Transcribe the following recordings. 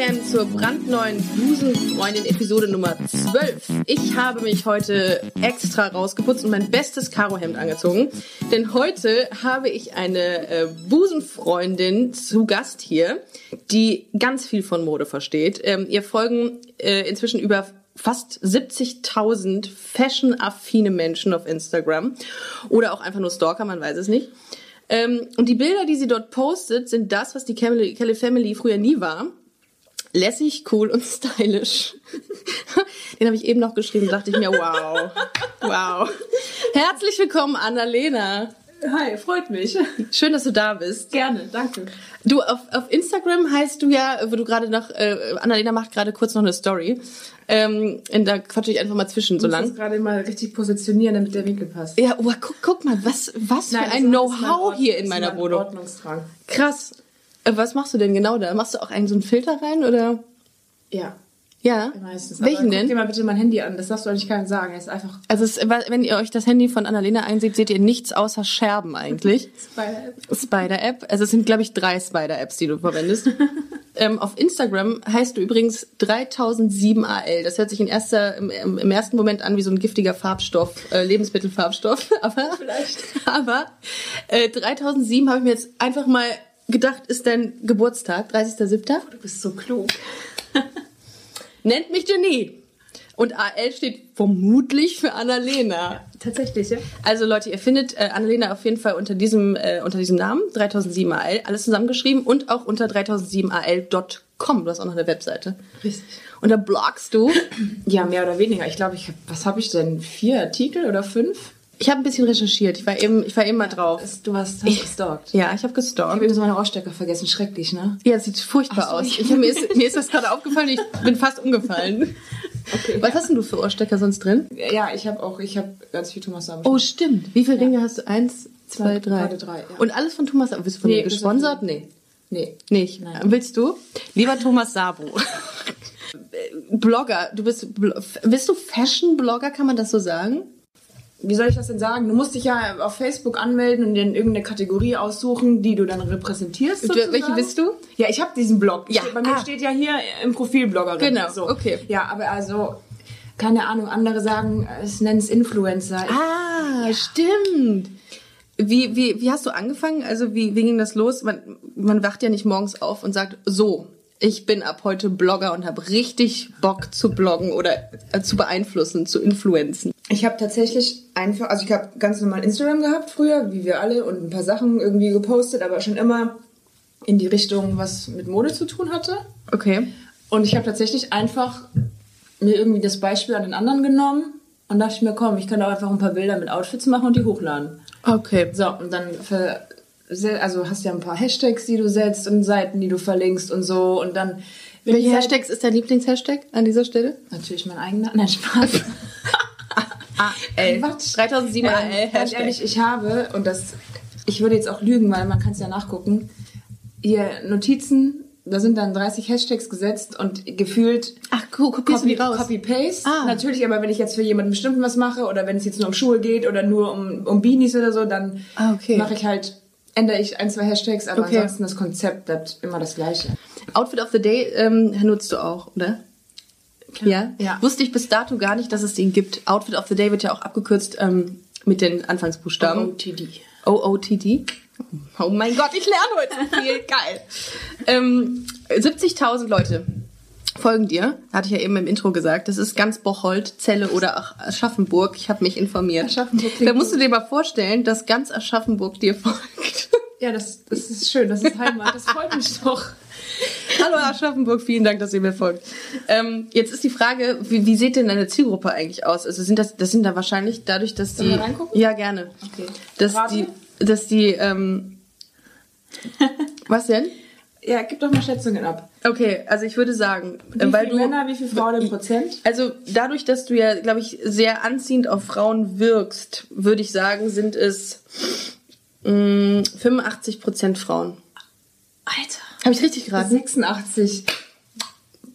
Again zur brandneuen Busenfreundin Episode Nummer 12. Ich habe mich heute extra rausgeputzt und mein bestes Karohemd angezogen, denn heute habe ich eine äh, Busenfreundin zu Gast hier, die ganz viel von Mode versteht. Ähm, ihr folgen äh, inzwischen über fast 70.000 fashion-affine Menschen auf Instagram oder auch einfach nur Stalker, man weiß es nicht. Ähm, und die Bilder, die sie dort postet, sind das, was die Kelly Family früher nie war. Lässig, cool und stylisch. Den habe ich eben noch geschrieben, dachte ich mir, wow, wow. Herzlich willkommen, Annalena. Hi, freut mich. Schön, dass du da bist. Gerne, danke. Du, auf, auf Instagram heißt du ja, wo du gerade noch, äh, Annalena macht gerade kurz noch eine Story. Ähm, und da quatsche ich einfach mal zwischen so Ich muss lang. gerade mal richtig positionieren, damit der Winkel passt. Ja, oh, guck, guck mal, was, was Nein, für ein Know-how hier in meiner mein Wohnung. Ordnungsdrang. Krass. Äh, Was machst du denn genau da? Machst du auch einen so einen Filter rein oder? Ja, Ja. meistens. Welchen guck denn? dir mal bitte mein Handy an, das darfst du eigentlich keinem sagen. Es ist einfach Also es, wenn ihr euch das Handy von Annalena einseht, seht ihr nichts außer Scherben eigentlich. bei Spider-App. Also es sind, glaube ich, drei Spider-Apps, die du verwendest. ähm, auf Instagram heißt du übrigens 3007AL. Das hört sich in erster, im, im im ersten Moment an wie so ein giftiger Farbstoff, äh, Lebensmittelfarbstoff. Aber, Vielleicht. aber äh, 3007 habe ich mir jetzt einfach mal gedacht, ist dein Geburtstag, 30.07. Du bist so klug. Nennt mich Genie. Und AL steht vermutlich für Annalena. Tatsächlich, ja? Also Leute, ihr findet äh, Annalena auf jeden Fall unter diesem, äh, unter diesem Namen, 3007AL, alles zusammengeschrieben und auch unter 3007AL.com. Du hast auch noch eine Webseite. Richtig. Und da blogst du. Ja, mehr oder weniger. Ich glaube, ich hab, was habe ich denn? Vier Artikel oder fünf? Ich habe ein bisschen recherchiert. Ich war eben, ich war eben mal drauf. Du hast, hast gestalkt. Ja, ich habe Ich habe gestalkt. übrigens meine Ohrstecker vergessen. Schrecklich, ne? Ja, sieht furchtbar so, aus. ich- Ich, mir, ist, mir ist das gerade aufgefallen, ich bin fast umgefallen. Okay. Was hast denn du für Ohrstecker sonst drin? Ja, ich habe auch, ich habe ganz viel Thomas Sabo. Oh, stimmt. Wie viele Ringe hast du? Eins, zwei, drei. Gerade drei, ja. Und alles von Thomas Sabo. Bist du von Nee, mir gesponsert? Nee. Nee. Nicht. Nein. Willst du? Lieber Thomas Sabo. Blogger, du bist, bist du Fashion-Blogger, kann man das so sagen? Wie soll ich das denn sagen? Du musst dich ja auf Facebook anmelden und dir irgendeine Kategorie aussuchen, die du dann repräsentierst. Du- sozusagen. welche bist du? Ja, ich habe diesen Blog. Ja. Bei mir Ah. steht ja hier im Profil Bloggerin. Genau, So. okay. Ja, aber also, keine Ahnung, andere sagen, es nennen es Influencer. Ah, stimmt. Wie, wie, wie hast du angefangen? Also wie, wie ging das los? Man, man wacht ja nicht morgens auf und sagt, so, ich bin ab heute Blogger und habe richtig Bock zu bloggen oder äh, zu beeinflussen, zu influenzen. Ich habe tatsächlich einfach, also ich habe ganz normal Instagram gehabt früher, wie wir alle, und ein paar Sachen irgendwie gepostet, aber schon immer in die Richtung, was mit Mode zu tun hatte. Okay. Und ich habe tatsächlich einfach mir irgendwie das Beispiel an den anderen genommen und dachte ich mir, komm, ich kann auch einfach ein paar Bilder mit Outfits machen und die hochladen. Okay. So, und dann ver also hast ja ein paar Hashtags, die du setzt und Seiten, die du verlinkst und so und dann Welche Hashtags ist dein Lieblingshashtag an dieser Stelle? Natürlich mein eigener. Nein, Spaß. AL. Quatsch. 3007 AL Ähm, ganz ehrlich, ich habe, und das, ich würde jetzt auch lügen, weil man kann es ja nachgucken, hier Notizen, da sind dann 30 Hashtags gesetzt und gefühlt Ach, cool, kopierst du Copy, die raus? Copy Paste. Ah. Natürlich, aber wenn ich jetzt für jemanden bestimmten was mache oder wenn es jetzt nur um Schuhe geht oder nur um, um Beanies oder so, dann Ah, okay. mache ich halt, ändere ich ein, zwei Hashtags, aber Okay. ansonsten das Konzept bleibt immer das gleiche. Outfit of the Day ähm, nutzt du auch, oder? Ja? Ja. Wusste ich bis dato gar nicht, dass es den gibt. Outfit of the Day wird ja auch abgekürzt ähm, mit den Anfangsbuchstaben. OTD. OOTD. Oh mein Gott, ich lerne heute viel. Geil. Ähm, 70.000 Leute folgen dir. Hatte ich ja eben im Intro gesagt. Das ist ganz Bocholt, Celle oder Aschaffenburg. Ich habe mich informiert. Aschaffenburg Da musst du dir mal vorstellen, dass ganz Aschaffenburg dir folgt. Ja, das, das ist schön, das ist Heimat, das freut mich doch. Hallo Aschaffenburg, vielen Dank, dass ihr mir folgt. Ähm, jetzt ist die Frage, wie, wie sieht denn deine Zielgruppe eigentlich aus? Also sind das, das sind da wahrscheinlich dadurch, dass die. Sollen wir reingucken? Ja, gerne. Okay. Dass Rate? die, dass die, ähm, was denn? Ja, gib doch mal Schätzungen ab. Okay, also ich würde sagen, Wie äh, weil viele du, Männer, wie viele Frauen im Prozent? also dadurch, dass du ja, glaube ich, sehr anziehend auf Frauen wirkst, würde ich sagen, sind es mh, 85 Prozent Frauen. Alter. Habe ich richtig geraten? 86.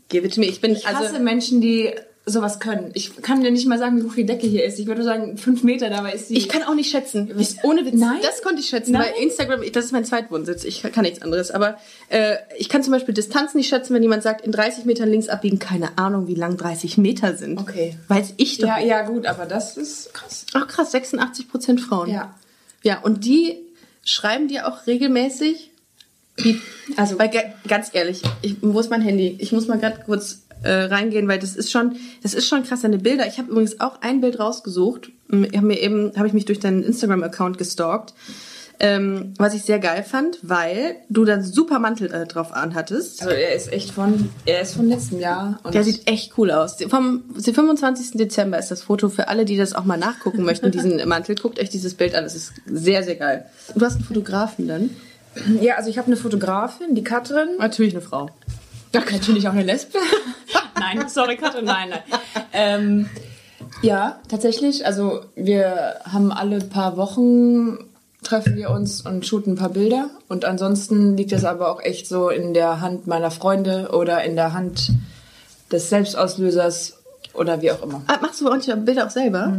gebe mir. Ich bin Ich hasse also Menschen, die sowas können. Ich kann dir nicht mal sagen, wie hoch die Decke hier ist. Ich würde sagen, fünf Meter, dabei ist sie. ich kann auch nicht schätzen. Ich, ohne Witz. Nein? Das konnte ich schätzen, Nein? weil Instagram, das ist mein Zweitwohnsitz. Ich kann nichts anderes. Aber äh, ich kann zum Beispiel Distanz nicht schätzen, wenn jemand sagt, in 30 Metern links abbiegen. Keine Ahnung, wie lang 30 Meter sind. Okay. Weiß ich doch. ja, ja, gut, aber das ist krass. Ach krass, 86 Prozent Frauen. Ja. Ja, und die schreiben dir auch regelmäßig. Also, weil, ga- ganz ehrlich, ich, wo ist mein Handy? Ich muss mal gerade kurz äh, reingehen, weil das ist schon, das ist schon krass, deine Bilder. Ich habe übrigens auch ein Bild rausgesucht. Ich habe mir eben, habe ich mich durch deinen Instagram-Account gestalkt. Ähm, was ich sehr geil fand, weil du dann super Mantel äh, drauf anhattest. Also er ist echt von, er ist von letztem Jahr. Und Der sieht echt cool aus. Vom den 25. Dezember ist das Foto für alle, die das auch mal nachgucken möchten, diesen Mantel. Guckt euch dieses Bild an, es ist sehr, sehr geil. Du hast einen Fotografen dann? Ja, also ich habe eine Fotografin, die Katrin. Natürlich eine Frau. Ja, natürlich auch eine Lesbe. nein, sorry, Katrin, nein, nein. Ähm, ja, tatsächlich. Also wir haben alle paar Wochen treffen wir uns und shooten ein paar Bilder. Und ansonsten liegt das aber auch echt so in der Hand meiner Freunde oder in der Hand des Selbstauslösers oder wie auch immer. Ah, machst du bei uns ja Bilder auch selber?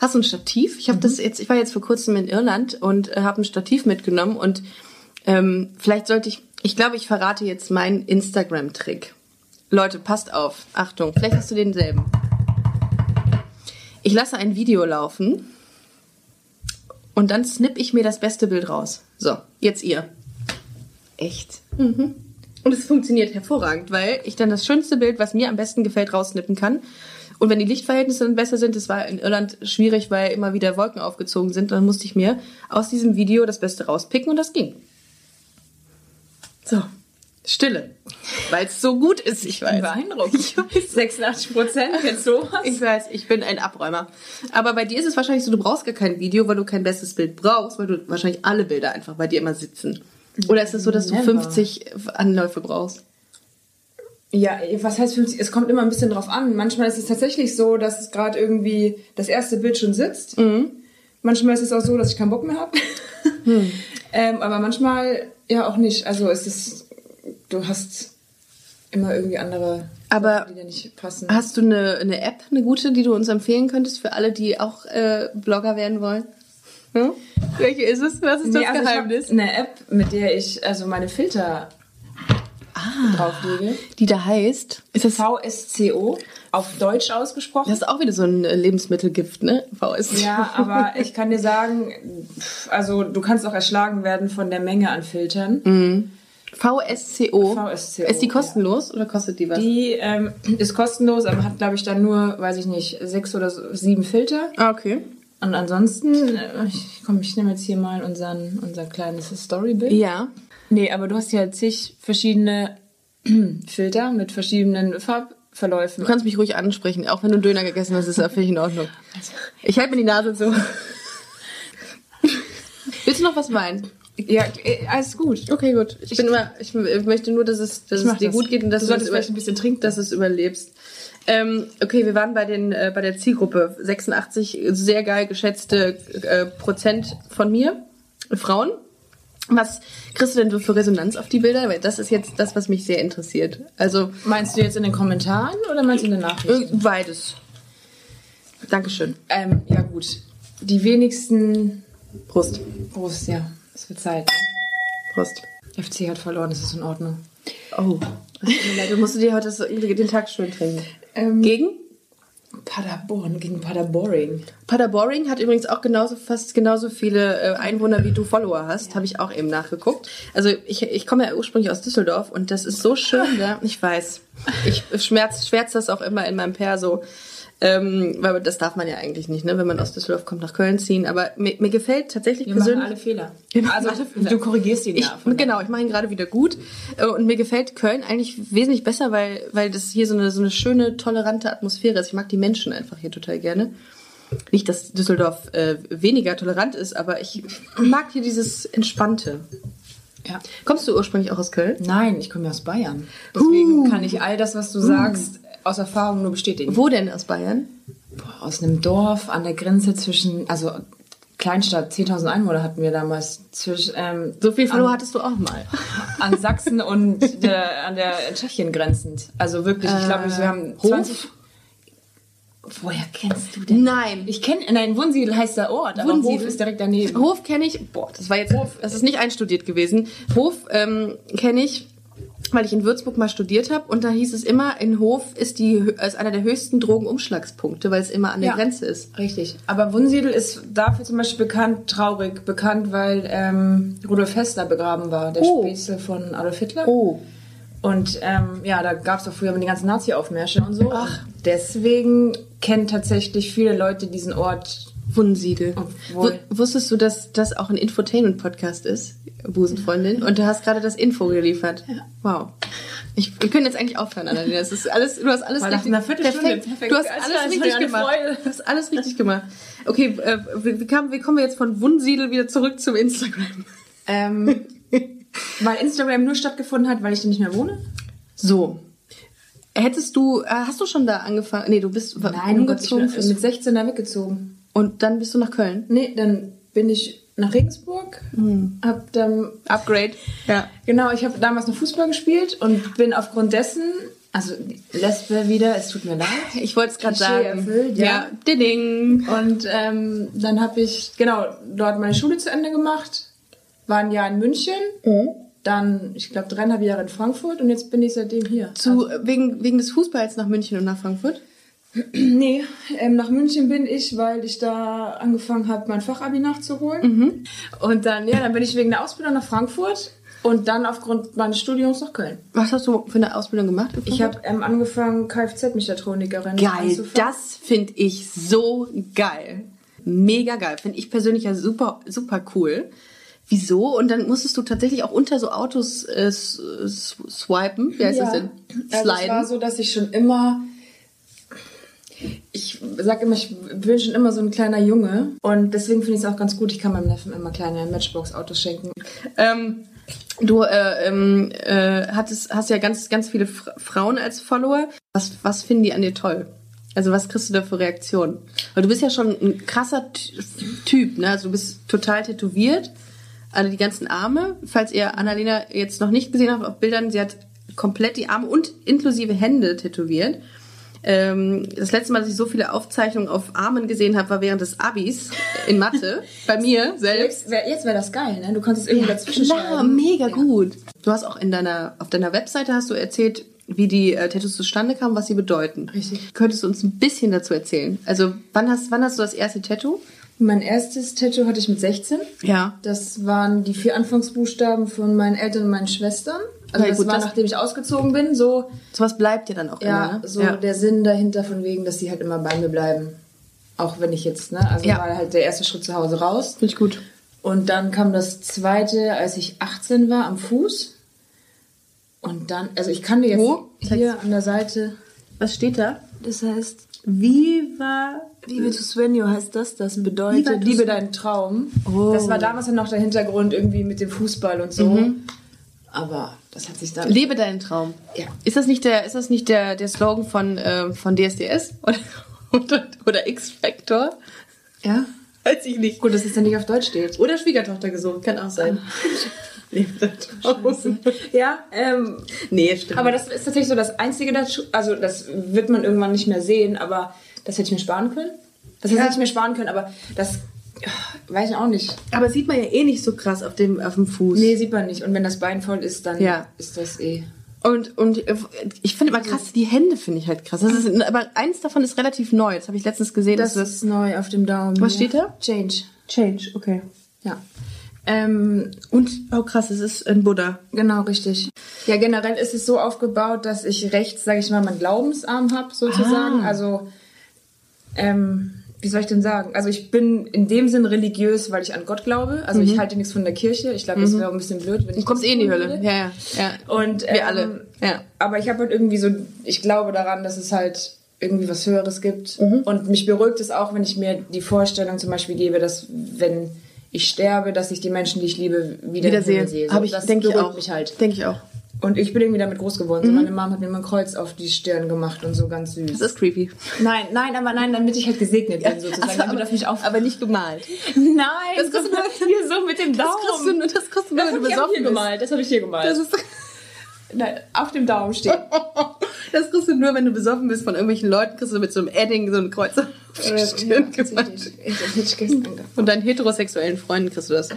Hast du ein Stativ? Ich habe das jetzt, ich war jetzt vor kurzem in Irland und äh, habe ein Stativ mitgenommen und ähm, vielleicht sollte ich, ich glaube, ich verrate jetzt meinen Instagram-Trick. Leute, passt auf. Achtung, vielleicht hast du denselben. Ich lasse ein Video laufen und dann snipp ich mir das beste Bild raus. So, jetzt ihr. Echt? Und es funktioniert hervorragend, weil ich dann das schönste Bild, was mir am besten gefällt, raussnippen kann. Und wenn die Lichtverhältnisse dann besser sind, das war in Irland schwierig, weil immer wieder Wolken aufgezogen sind, dann musste ich mir aus diesem Video das Beste rauspicken und das ging. So, Stille. Weil es so gut ist, ich weiß. Beeindruckend. Ich weiß. 86 Prozent, kennst du was? Ich weiß, ich bin ein Abräumer. Aber bei dir ist es wahrscheinlich so, du brauchst gar kein Video, weil du kein bestes Bild brauchst, weil du wahrscheinlich alle Bilder einfach bei dir immer sitzen. Oder ist es so, dass du Never. 50 Anläufe brauchst? Ja, was heißt 50? Es kommt immer ein bisschen drauf an. Manchmal ist es tatsächlich so, dass es gerade irgendwie das erste Bild schon sitzt. Manchmal ist es auch so, dass ich keinen Bock mehr habe. ähm, aber manchmal ja auch nicht. Also es ist, du hast immer irgendwie andere Aber die dir nicht passen. Hast du eine, eine App, eine gute, die du uns empfehlen könntest für alle, die auch äh, Blogger werden wollen? Hm? Welche ist es? Was ist das Nee, also Geheimnis? Eine App, mit der ich also meine Filter drauflege. Die da heißt, ist das, VSCO, auf Deutsch ausgesprochen. das ist auch wieder so ein äh, Lebensmittelgift, ne? VS. Ja, aber ich kann dir sagen, also du kannst auch erschlagen werden von der Menge an Filtern. VSCO. VSCO, Ist die kostenlos oder kostet die was? Die ähm, ist kostenlos, aber hat, glaube ich, dann nur, weiß ich nicht, sechs oder sieben Filter. ah, okay. Und ansonsten, äh, ich, komm, ich nehme jetzt hier mal unseren, unser kleines Storybild. Ja. Nee, aber du hast hier zig verschiedene Filter mit verschiedenen Farbverläufen. Du kannst mich ruhig ansprechen, auch wenn du einen Döner gegessen hast, ist das völlig in Ordnung. Ich halte mir die Nase zu. Willst du noch was weinen? ja, äh, alles gut. Okay, gut. Ich, bin immer, ich möchte nur, dass es, dass Ich es dir das. gut geht und dass Du du, solltest es vielleicht ein bisschen trinken. dass du es überlebst. Ähm, okay, wir waren bei den äh, bei der Zielgruppe 86 sehr geil geschätzte äh, Prozent von mir Frauen. Was kriegst du denn für Resonanz auf die Bilder? Weil das ist jetzt das, was mich sehr interessiert. Also Meinst du jetzt in den Kommentaren oder meinst du in den Nachrichten? äh, beides. Dankeschön. Ähm, ja gut. Die wenigsten Prost. Prost, ja. Es wird Zeit. Prost. FC hat verloren, das ist in Ordnung. Oh. Es tut mir leid, Du musst dir heute den Tag schön trinken. Ähm, Gegen? Paderborn gegen Paderboring. Paderboring hat übrigens auch genauso fast genauso viele äh, Einwohner wie du Follower hast, habe ich auch eben nachgeguckt. Also ich, ich komme ja ursprünglich aus Düsseldorf und das ist so schön da. Ich weiß, ich schmerz, schwärz das auch immer in meinem Perso, ähm, weil das darf man ja eigentlich nicht, ne, wenn man aus Düsseldorf kommt nach Köln ziehen. Aber mir, mir gefällt tatsächlich Wir machen persönlich alle Fehler. Wir machen Also alle Fehler. du korrigierst ihn ich, ja. genau, ich mache ihn gerade wieder gut. Äh, Und mir gefällt Köln eigentlich wesentlich besser, weil, weil das hier so eine, so eine schöne, tolerante Atmosphäre ist. Ich mag die Menschen einfach hier total gerne. Nicht, dass Düsseldorf äh, weniger tolerant ist, aber ich mag hier dieses Entspannte. Ja. Kommst du ursprünglich auch aus Köln? Nein, ich komme ja aus Bayern. Deswegen kann ich all das, was du sagst, aus Erfahrung nur bestätigen. Wo denn aus Bayern? Boah, aus einem Dorf an der Grenze zwischen, also Kleinstadt, 10.000 Einwohner hatten wir damals. Zwischen, ähm, So viel Follower hattest du auch mal. an Sachsen und der, an der Tschechien grenzend. Also wirklich, ich glaube, wir haben Hof? 20... Woher kennst du denn? Nein. Ich kenne, nein, Wunsiedel heißt der Ort, aber Wunsiedel? Hof ist direkt daneben. Hof kenne ich, boah, das war jetzt, das ist nicht einstudiert gewesen. Hof ähm, kenne ich, weil ich in Würzburg mal studiert habe und da hieß es immer, in Hof ist die ist einer der höchsten Drogenumschlagspunkte, weil es immer an der Ja. Grenze ist. Richtig. Aber Wunsiedel ist dafür zum Beispiel bekannt, traurig bekannt, weil ähm, Rudolf Hess da begraben war, der Oh. Spitzel von Adolf Hitler. Oh. Und ähm, ja, da gab es doch früher immer die ganzen Nazi-Aufmärsche und so. Ach. Deswegen kennen tatsächlich viele Leute diesen Ort. Wunsiedel. Obwohl- Wu- Wusstest du, dass das auch ein Infotainment-Podcast ist, Busenfreundin? Und du hast gerade das Info geliefert. Wow. Ich, wir können jetzt eigentlich aufhören, Annalena. Das ist alles, du hast alles War richtig, perfekt. perfekt. Du hast alles richtig gemacht. Freude. Du hast alles richtig gemacht. Okay, äh, wie, kamen, wie kommen wir jetzt von Wunsiedel wieder zurück zum Instagram? Ähm, weil Instagram nur stattgefunden hat, weil ich da nicht mehr wohne. So. Hättest du, äh, hast du schon da angefangen? Nee, du bist oh Gott, ich umgezogen bin mit 16 da weggezogen. Und dann bist du nach Köln. Nee, dann bin ich nach Regensburg, hab dann Upgrade. Ja. Genau, ich habe damals noch Fußball gespielt und bin aufgrund dessen, also Lesbe wieder, es tut mir leid. Ich wollte es gerade sagen. erfüllt, ja. Ding. Und ähm, dann habe ich, genau, dort meine Schule zu Ende gemacht, war ein Jahr in München, dann, ich glaube, dreieinhalb Jahre in Frankfurt und jetzt bin ich seitdem hier. Zu, wegen, wegen des Fußballs nach München und nach Frankfurt? Nee, ähm, nach München bin ich, weil ich da angefangen habe, mein Fachabi nachzuholen. Und dann, ja, dann bin ich wegen der Ausbildung nach Frankfurt und dann aufgrund meines Studiums nach Köln. Was hast du für eine Ausbildung gemacht? Ich habe ähm, angefangen, Kfz-Mechatronikerin Geil, anzufangen. das finde ich so geil. Mega geil. Finde ich persönlich ja super, super cool. Wieso? Und dann musstest du tatsächlich auch unter so Autos äh, swipen. Wie heißt das denn? Also es war so, dass ich schon immer, ich sag immer, ich bin schon immer so ein kleiner Junge und deswegen finde ich es auch ganz gut, ich kann meinem Neffen immer kleine Matchbox-Autos schenken. Ähm, du äh, ähm, äh, hattest, hast ja ganz, ganz viele Fra Frauen als Follower. Was, was finden die an dir toll? Also was kriegst du da für Reaktionen? Weil du bist ja schon ein krasser Ty- Typ, ne? Also du bist total tätowiert. Also die ganzen Arme. Falls ihr Annalena jetzt noch nicht gesehen habt auf Bildern, sie hat komplett die Arme und inklusive Hände tätowiert. Ähm, das letzte Mal, dass ich so viele Aufzeichnungen auf Armen gesehen habe, war während des Abis in Mathe. Bei mir selbst. Jetzt wäre wär das geil, ne? Du konntest irgendwie dazwischen Klar, schreiben. mega gut. Du hast auch in deiner, auf deiner Webseite hast du erzählt, wie die äh, Tattoos zustande kamen, was sie bedeuten. Richtig. Könntest du uns ein bisschen dazu erzählen? Also, wann hast, wann hast du das erste Tattoo? Mein erstes Tattoo hatte ich mit 16. Ja. Das waren die vier Anfangsbuchstaben von meinen Eltern und meinen Schwestern. Also Okay, das gut, war, das- nachdem ich ausgezogen bin, so Sowas bleibt dir dann auch Ja, immer, ne? so der Sinn dahinter von wegen, dass sie halt immer bei mir bleiben. Auch wenn ich jetzt, ne? Also Ja. war halt der erste Schritt zu Hause raus. Finde ich gut. Und dann kam das zweite, als ich 18 war, am Fuß. Und dann, also ich kann dir jetzt Wo? hier an der Seite, Was steht da? das heißt, Viva. Liebe to Svenio heißt das, das bedeutet Liebe deinen Traum. Oh. Das war damals ja noch der Hintergrund irgendwie mit dem Fußball und so. Aber das hat sich dann... Lebe deinen Traum. Ja. Ist das nicht der, ist das nicht der, der Slogan von, ähm, von DSDS? Oder, oder, oder X-Factor? Ja? Weiß ich nicht. Gut, dass es dann nicht auf Deutsch steht. Oder Schwiegertochter gesungen, kann auch sein. Lebe deinen Traum. Ja, ähm, Nee, stimmt. Aber das ist tatsächlich so das einzige dazu. Also, das wird man irgendwann nicht mehr sehen, aber das hätte ich mir sparen können. Das Ja. hätte ich mir sparen können, aber das weiß ich auch nicht. Aber sieht man ja eh nicht so krass auf dem, auf dem Fuß. Nee, sieht man nicht. Und wenn das Bein voll ist, dann Ja. ist das eh. Und, und äh, ich finde immer krass, die Hände finde ich halt krass. Das ist, aber eins davon ist relativ neu. Das habe ich letztens gesehen. Das dass ist neu auf dem Daumen. Was ja. steht da? Change. Change, okay. Ja. Ähm, Und, oh krass, es ist ein Buddha. genau, richtig. Ja, generell ist es so aufgebaut, dass ich rechts, sage ich mal, meinen Glaubensarm habe, sozusagen. Ah. Also, ähm, wie soll ich denn sagen? Also ich bin in dem Sinn religiös, weil ich an Gott glaube. Also ich halte nichts von der Kirche. Ich glaube, das wäre auch ein bisschen blöd, wenn ich Du kommst eh in die Hölle. Ja, ja. ja. Und Wir ähm, alle. Ja. Aber ich habe halt irgendwie so, ich glaube daran, dass es halt irgendwie was Höheres gibt. Mhm. Und mich beruhigt es auch, wenn ich mir die Vorstellung zum Beispiel gebe, dass wenn ich sterbe, dass ich die Menschen, die ich liebe, wieder sehe. So, Habe ich, das denke ich auch. mich halt. Denke ich auch. Und ich bin irgendwie damit groß geworden. So, meine Mom hat mir immer ein Kreuz auf die Stirn gemacht und so ganz süß. Das ist creepy. Nein, nein, aber nein, damit ich halt gesegnet bin sozusagen. Damit aber, mich auf. aber nicht gemalt. Nein, Das du nur- hier so mit dem Das Daumen. kriegst du, das kriegst du das wenn habe ich hier bist. gemalt. Das habe ich hier gemalt. Nein, auf dem Daumen steht. das kriegst du nur, wenn du besoffen bist von irgendwelchen Leuten, kriegst du mit so einem Edding so ein Kreuz auf die Stirn gemalt. Von deinen heterosexuellen Freunden kriegst du das.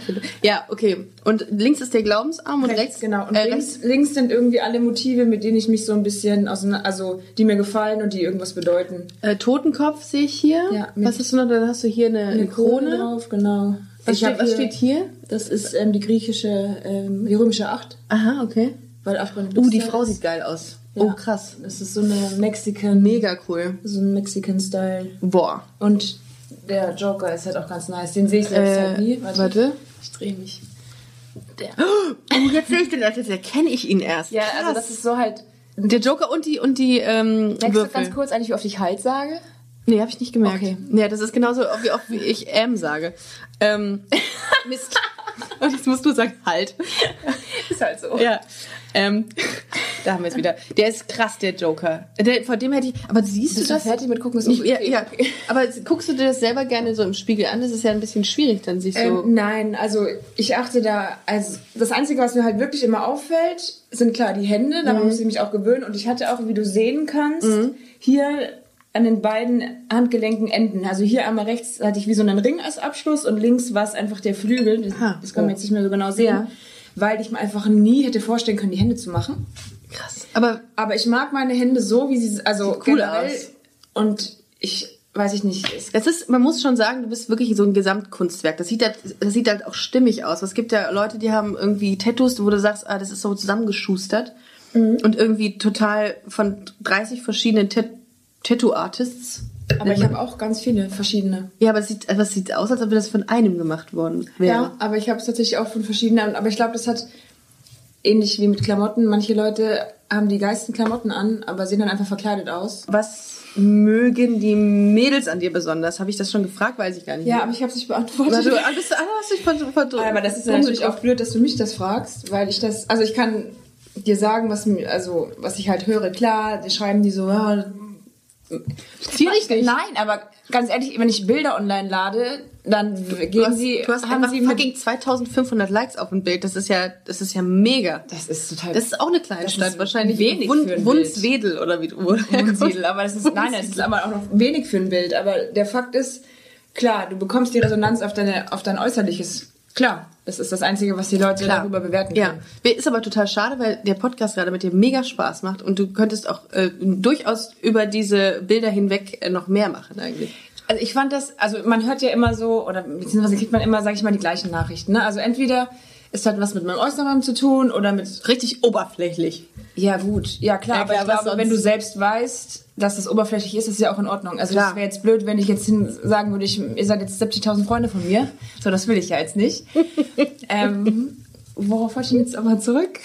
Ja, okay. Und links ist der Glaubensarm und rechts, Rechts, genau. Und äh, links, links sind irgendwie alle Motive, mit denen ich mich so ein bisschen auseinander, also die mir gefallen und die irgendwas bedeuten. Äh, Totenkopf sehe ich hier. Ja, was hast du noch? Dann hast du hier eine, eine Krone. drauf, genau. Was, steht, hab was hier- steht hier? Das ist ähm, die griechische, ähm, die römische Acht. Aha, okay. Weil meine Uh, die Frau sieht geil aus. Ja. Oh, krass. Das ist so eine Mexican, Mega cool. so ein Mexican-Style. Boah. Und der Joker ist halt auch ganz nice. Den sehe ich selbst halt nie. Äh, warte. Ich drehe mich. Der. Oh, jetzt sehe ich den erst. Jetzt erkenne ich ihn erst. Ja, Krass. also das ist so halt. Der Joker und die, und die ähm, Merkst du Würfel. ganz kurz eigentlich, wie oft ich halt sage? Nee, habe ich nicht gemerkt. Okay. Ja, das ist genauso wie oft wie ich ähm sage. Ähm, Mist. Und jetzt musst du sagen, halt. Ist halt so. Ja. Ähm, da haben wir es wieder. Der ist krass, der Joker. Der, vor dem hätte ich. Aber siehst Bist du das? fertig mit gucken? Ist Ich, okay. ja, ja. Aber guckst du dir das selber gerne so im Spiegel an? Das ist ja ein bisschen schwierig, dann sich so. Ähm, nein, also ich achte da, also das Einzige, was mir halt wirklich immer auffällt, sind klar die Hände, daran muss ich mich auch gewöhnen und ich hatte auch, wie du sehen kannst, hier an den beiden Handgelenken Enden. Also hier einmal rechts hatte ich wie so einen Ring als Abschluss und links war es einfach der Flügel. Das, Ah, das kann man oh. jetzt nicht mehr so genau sehen, Ja. Weil ich mir einfach nie hätte vorstellen können, die Hände zu machen. krass. Aber Aber ich mag meine Hände so, wie sie, also cool generell. aus. Und ich weiß ich nicht. Es, Das ist, man muss schon sagen, du bist wirklich so ein Gesamtkunstwerk. Das sieht halt, das sieht halt auch stimmig aus. Es gibt ja Leute, die haben irgendwie Tattoos, wo du sagst, ah, das ist so zusammengeschustert. Und irgendwie total von 30 verschiedenen Tat Tattoo-Artists. Aber ich habe auch ganz viele verschiedene. Ja, aber es sieht, aber es sieht aus, als ob das von einem gemacht worden wäre. Ja, aber ich habe es tatsächlich auch von verschiedenen. Aber ich glaube, das hat ähnlich wie mit Klamotten. Manche Leute haben die geilsten Klamotten an, aber sehen dann einfach verkleidet aus. Was mögen die Mädels an dir besonders? Habe ich das schon gefragt? Weiß ich gar nicht. Ja, aber ich habe es nicht beantwortet. Also, ah, bist du, ah, hast dich von, von, aber das ist natürlich auch blöd, dass du mich das fragst, weil ich das, also ich kann dir sagen, was also was ich halt höre. Klar, die schreiben die so, ja, Schwierig nicht. Nein, aber ganz ehrlich, wenn ich Bilder online lade, dann gehen hast, sie, du hast haben sie fucking 2500 Likes auf dem Bild. Das ist ja, das ist ja mega. das ist total Das ist auch eine kleine Stadt, wahrscheinlich. wenig Wun für ein Wunswedel oder wie du Wunsiedel, aber das ist, nein, das ist aber auch noch wenig für ein Bild. Aber der Fakt ist, klar, du bekommst die Resonanz auf deine, auf dein Äußerliches. Klar, das ist das Einzige, was die Leute Klar. darüber bewerten Ja, können. ist aber total schade, weil der Podcast gerade mit dir mega Spaß macht und du könntest auch äh, durchaus über diese Bilder hinweg äh, noch mehr machen eigentlich. Also ich fand das, also man hört ja immer so, oder beziehungsweise kriegt man immer, sag ich mal, die gleichen Nachrichten. Ne? Also entweder ist halt was mit meinem Äußeren zu tun oder mit Richtig oberflächlich. Ja, gut. Ja, klar. Ja, aber klar, ich was glaube, wenn du selbst weißt, dass das oberflächlich ist, ist ja auch in Ordnung. Also Klar. das wäre jetzt blöd, wenn ich jetzt hin sagen würde, ich, ihr seid jetzt 70.000 Freunde von mir. So, das will ich ja jetzt nicht. ähm, worauf wollte ich jetzt aber zurück?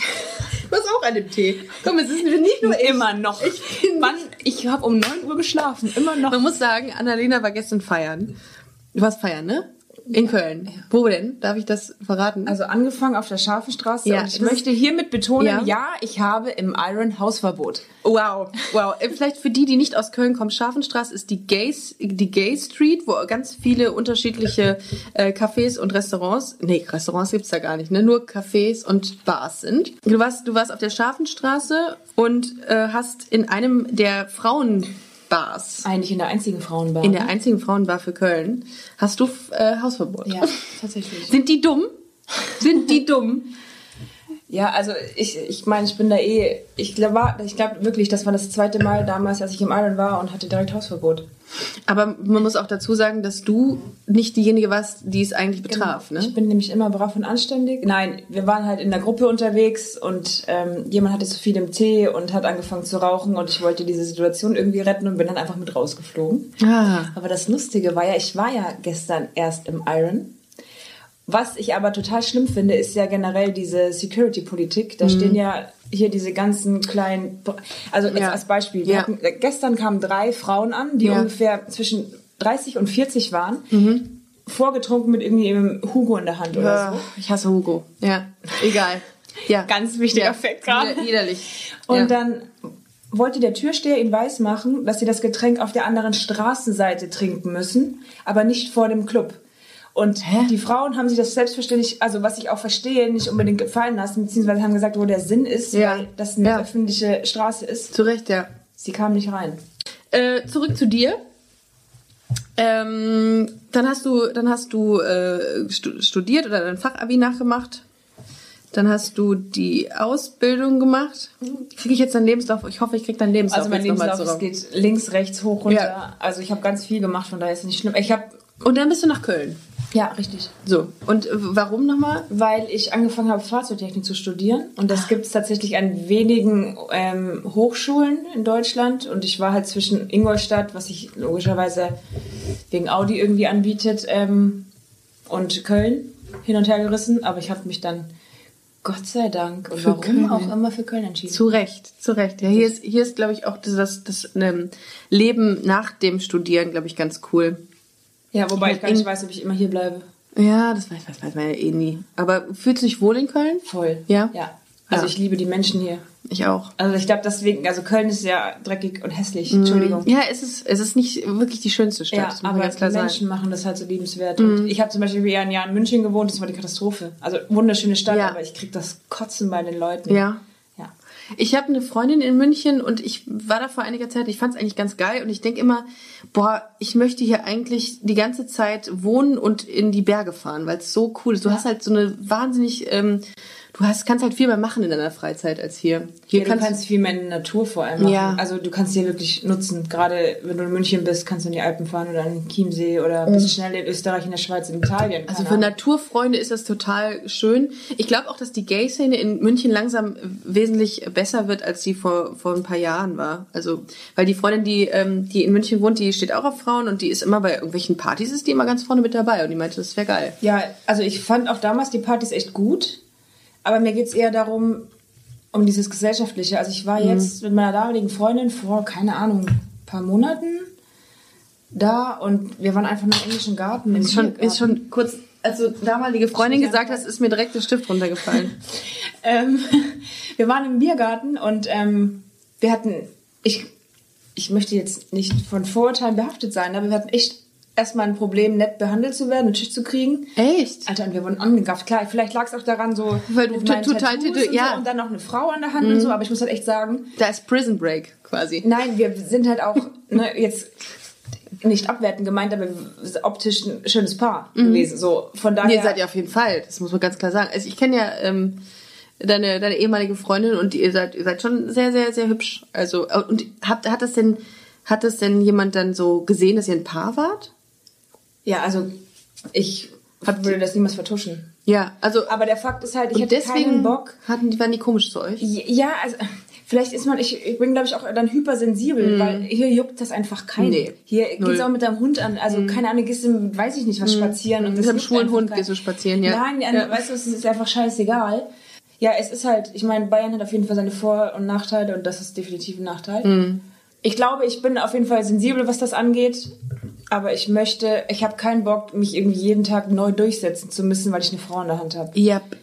Was auch an dem Tee. Komm, es ist nicht nur Immer noch. Ich, Mann, ich habe um 9 Uhr geschlafen. Immer noch. Man muss sagen, Annalena war gestern feiern. Du warst feiern, ne? In Köln. Wo denn? Darf ich das verraten? Also angefangen auf der Scharfenstraße Ja, und ich möchte hiermit betonen, Ja. ja. ich habe im Iron Hausverbot. Wow, wow. Äh, Vielleicht für die, die nicht aus Köln kommen, Scharfenstraße ist die Gay, die Gay Street, wo ganz viele unterschiedliche äh, Cafés und Restaurants, nee, Restaurants gibt's da gar nicht, ne? nur Cafés und Bars sind. Du warst, du warst auf der Scharfenstraße und äh, hast in einem der Frauenbars, Eigentlich in der einzigen Frauenbar. in der einzigen Frauenbar für Köln, hast du äh, Hausverbot. ja, tatsächlich. Sind die dumm? Sind die dumm? Ja, also ich, ich meine, ich bin da eh, ich glaube ich glaub wirklich, das war das zweite Mal damals, als ich im Iron war und hatte direkt Hausverbot. Aber man muss auch dazu sagen, dass du nicht diejenige warst, die es eigentlich betraf, ne? Ich bin nämlich immer brav und anständig. Nein, wir waren halt in der Gruppe unterwegs und ähm, jemand hatte zu viel im Tee und hat angefangen zu rauchen und ich wollte diese Situation irgendwie retten und bin dann einfach mit rausgeflogen. Ah. Aber das Lustige war ja, ich war ja gestern erst im Iron. Was ich aber total schlimm finde, ist ja generell diese Security-Politik. Da Mhm. stehen ja hier diese ganzen kleinen, also jetzt Ja. als Beispiel. Wir Ja. hatten, gestern kamen drei Frauen an, die Ja. ungefähr zwischen 30 und 40 waren, Mhm. vorgetrunken mit irgendwie einem Hugo in der Hand oder Ah, Ich hasse Hugo. Ja, egal. Ja. Ganz wichtiger Ja. Fakt gerade. Wider- Widerlich. Und ja. dann wollte der Türsteher ihn weismachen, dass sie das Getränk auf der anderen Straßenseite trinken müssen, aber nicht vor dem Club. Und die Frauen haben sich das selbstverständlich, also was ich auch verstehe, nicht unbedingt gefallen lassen, beziehungsweise haben gesagt, wo der Sinn ist, Ja. weil das eine Ja. öffentliche Straße ist. Zu Recht, ja. Sie kamen nicht rein. Äh, zurück zu dir. Ähm, dann hast du, dann hast du äh, stu- studiert oder dein Fachabi nachgemacht. Dann hast du die Ausbildung gemacht. Kriege ich jetzt deinen Lebenslauf? Ich hoffe, ich krieg deinen Lebenslauf. Also mein Lebenslauf, es geht links, rechts, hoch, runter. Ja. Also ich habe ganz viel gemacht, von daher ist es nicht schlimm. Ich habe, Und dann bist du nach Köln. Ja, richtig. So. Und äh, warum nochmal? Weil ich angefangen habe, Fahrzeugtechnik zu studieren. Und das gibt es tatsächlich an wenigen ähm, Hochschulen in Deutschland. Und ich war halt zwischen Ingolstadt, was sich logischerweise wegen Audi irgendwie anbietet, ähm, und Köln hin und her gerissen. Aber ich habe mich dann, Gott sei Dank, und Für warum Köln. auch immer für Köln entschieden. Zu Recht, zu Recht. Ja, hier ist, hier ist, glaube ich, auch das, das ähm, Leben nach dem Studieren, glaube ich, ganz cool. Ja, wobei ich gar nicht weiß, ob ich immer hier bleibe. Ja, das weiß, weiß, weiß man ja eh nie. Aber fühlst du dich wohl in Köln? Voll. Ja? Ja. Also Ja. ich liebe die Menschen hier. Ich auch. Also ich glaube deswegen, also Köln ist ja dreckig und hässlich. Entschuldigung. Ja, es ist, es ist nicht wirklich die schönste Stadt, Ja, aber ganz die klar Menschen sagen. Mhm. machen das halt so liebenswert. Und ich habe zum Beispiel ein Jahr in München gewohnt, das war die Katastrophe. Also wunderschöne Stadt, Ja. aber ich krieg das Kotzen bei den Leuten. Ja. Ja. Ich habe eine Freundin in München und ich war da vor einiger Zeit, ich fand es eigentlich ganz geil und ich denke immer, boah, ich möchte hier eigentlich die ganze Zeit wohnen und in die Berge fahren, weil es so cool ist. Du hast halt so eine wahnsinnig, ähm, du hast, kannst halt viel mehr machen in deiner Freizeit als hier. Hier Ja, du kannst viel mehr in der Natur vor allem machen. Ja. Also du kannst hier wirklich nutzen. Gerade wenn du in München bist, kannst du in die Alpen fahren oder an den Chiemsee oder bist schnell in Österreich, in der Schweiz, in Italien. Also für Ahnung. Naturfreunde ist das total schön. Ich glaube auch, dass die Gay-Szene in München langsam wesentlich besser wird, als sie vor, vor ein paar Jahren war. Also, weil die Freundin, die, ähm, die in München wohnt, die steht auch auf Frauen und die ist immer bei irgendwelchen Partys, ist die immer ganz vorne mit dabei und die meinte, das wäre geil. Ja, also ich fand auch damals die Partys echt gut, aber mir geht's eher darum, um dieses Gesellschaftliche. Also ich war Mhm. jetzt mit meiner damaligen Freundin vor, keine Ahnung, ein paar Monaten da und wir waren einfach nur im englischen Garten. Ist schon, ist schon kurz, also damalige Freundin gesagt hast, ist mir direkt der Stift runtergefallen. Ähm, wir waren im Biergarten und ähm, wir hatten, ich, ich möchte jetzt nicht von Vorurteilen behaftet sein, aber wir hatten echt erstmal ein Problem, nett behandelt zu werden, einen Tisch zu kriegen. Echt? Alter, und wir wurden angegafft. Klar, vielleicht lag es auch daran, so Weil du total Tattoos und, ja. so, und dann noch eine Frau an der Hand und so, aber ich muss halt echt sagen, Da ist Prison Break quasi. nein, wir sind halt auch ne, jetzt nicht abwertend gemeint, aber optisch ein schönes Paar gewesen. So, von daher. Ihr seid ja auf jeden Fall, das muss man ganz klar sagen. Also ich kenne ja ähm, deine, deine ehemalige Freundin und ihr seid, ihr seid schon sehr, sehr, sehr hübsch. Also, äh, und habt, hat das denn, hat das denn jemand dann so gesehen, dass ihr ein Paar wart? ja, also ich würde das niemals vertuschen. Ja, also, Aber der Fakt ist halt, ich und hätte deswegen keinen Bock. hatten die, waren die komisch zu euch? Ja, also vielleicht ist man, ich, ich bin glaube ich auch dann hypersensibel, weil hier juckt das einfach keinen. Nee, Hier null. Mhm. geht's auch mit deinem Hund an, also keine Ahnung, gehst du, weiß ich nicht, was spazieren und Mit einem schwulen Hund gehst du spazieren, ja. Nein, Ja. weißt du, es ist einfach scheißegal. Ja, es ist halt, ich meine, Bayern hat auf jeden Fall seine Vor- und Nachteile und das ist definitiv ein Nachteil. Mhm. Ich glaube, ich bin auf jeden Fall sensibel, was das angeht. Aber ich möchte, ich habe keinen Bock, mich irgendwie jeden Tag neu durchsetzen zu müssen, weil ich eine Frau in der Hand habe. Yep.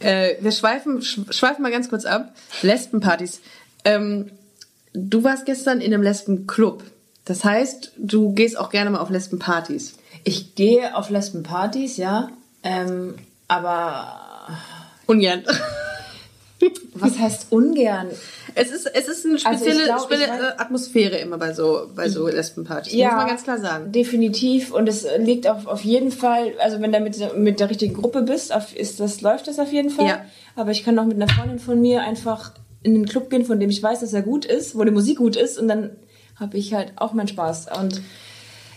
Äh, wir schweifen, sch- schweifen mal ganz kurz ab. Lesbenpartys. Ähm, du warst gestern in einem Lesbenclub. Das heißt, du gehst auch gerne mal auf Lesbenpartys. Ich gehe auf Lesbenpartys, ja. Ähm, aber Ungern. was heißt ungern? Es ist, es ist eine Also spezielle, glaub, ich spezielle weiß- Atmosphäre immer bei so, bei so Lesbenpartys. Ja. Muss man ganz klar sagen. Definitiv. Und es liegt auf, auf jeden Fall, also wenn du mit, mit der richtigen Gruppe bist, auf, ist das, läuft das auf jeden Fall. Ja. Aber ich kann auch mit einer Freundin von mir einfach in einen Club gehen, von dem ich weiß, dass er gut ist, wo die Musik gut ist und dann habe ich halt auch meinen Spaß. Und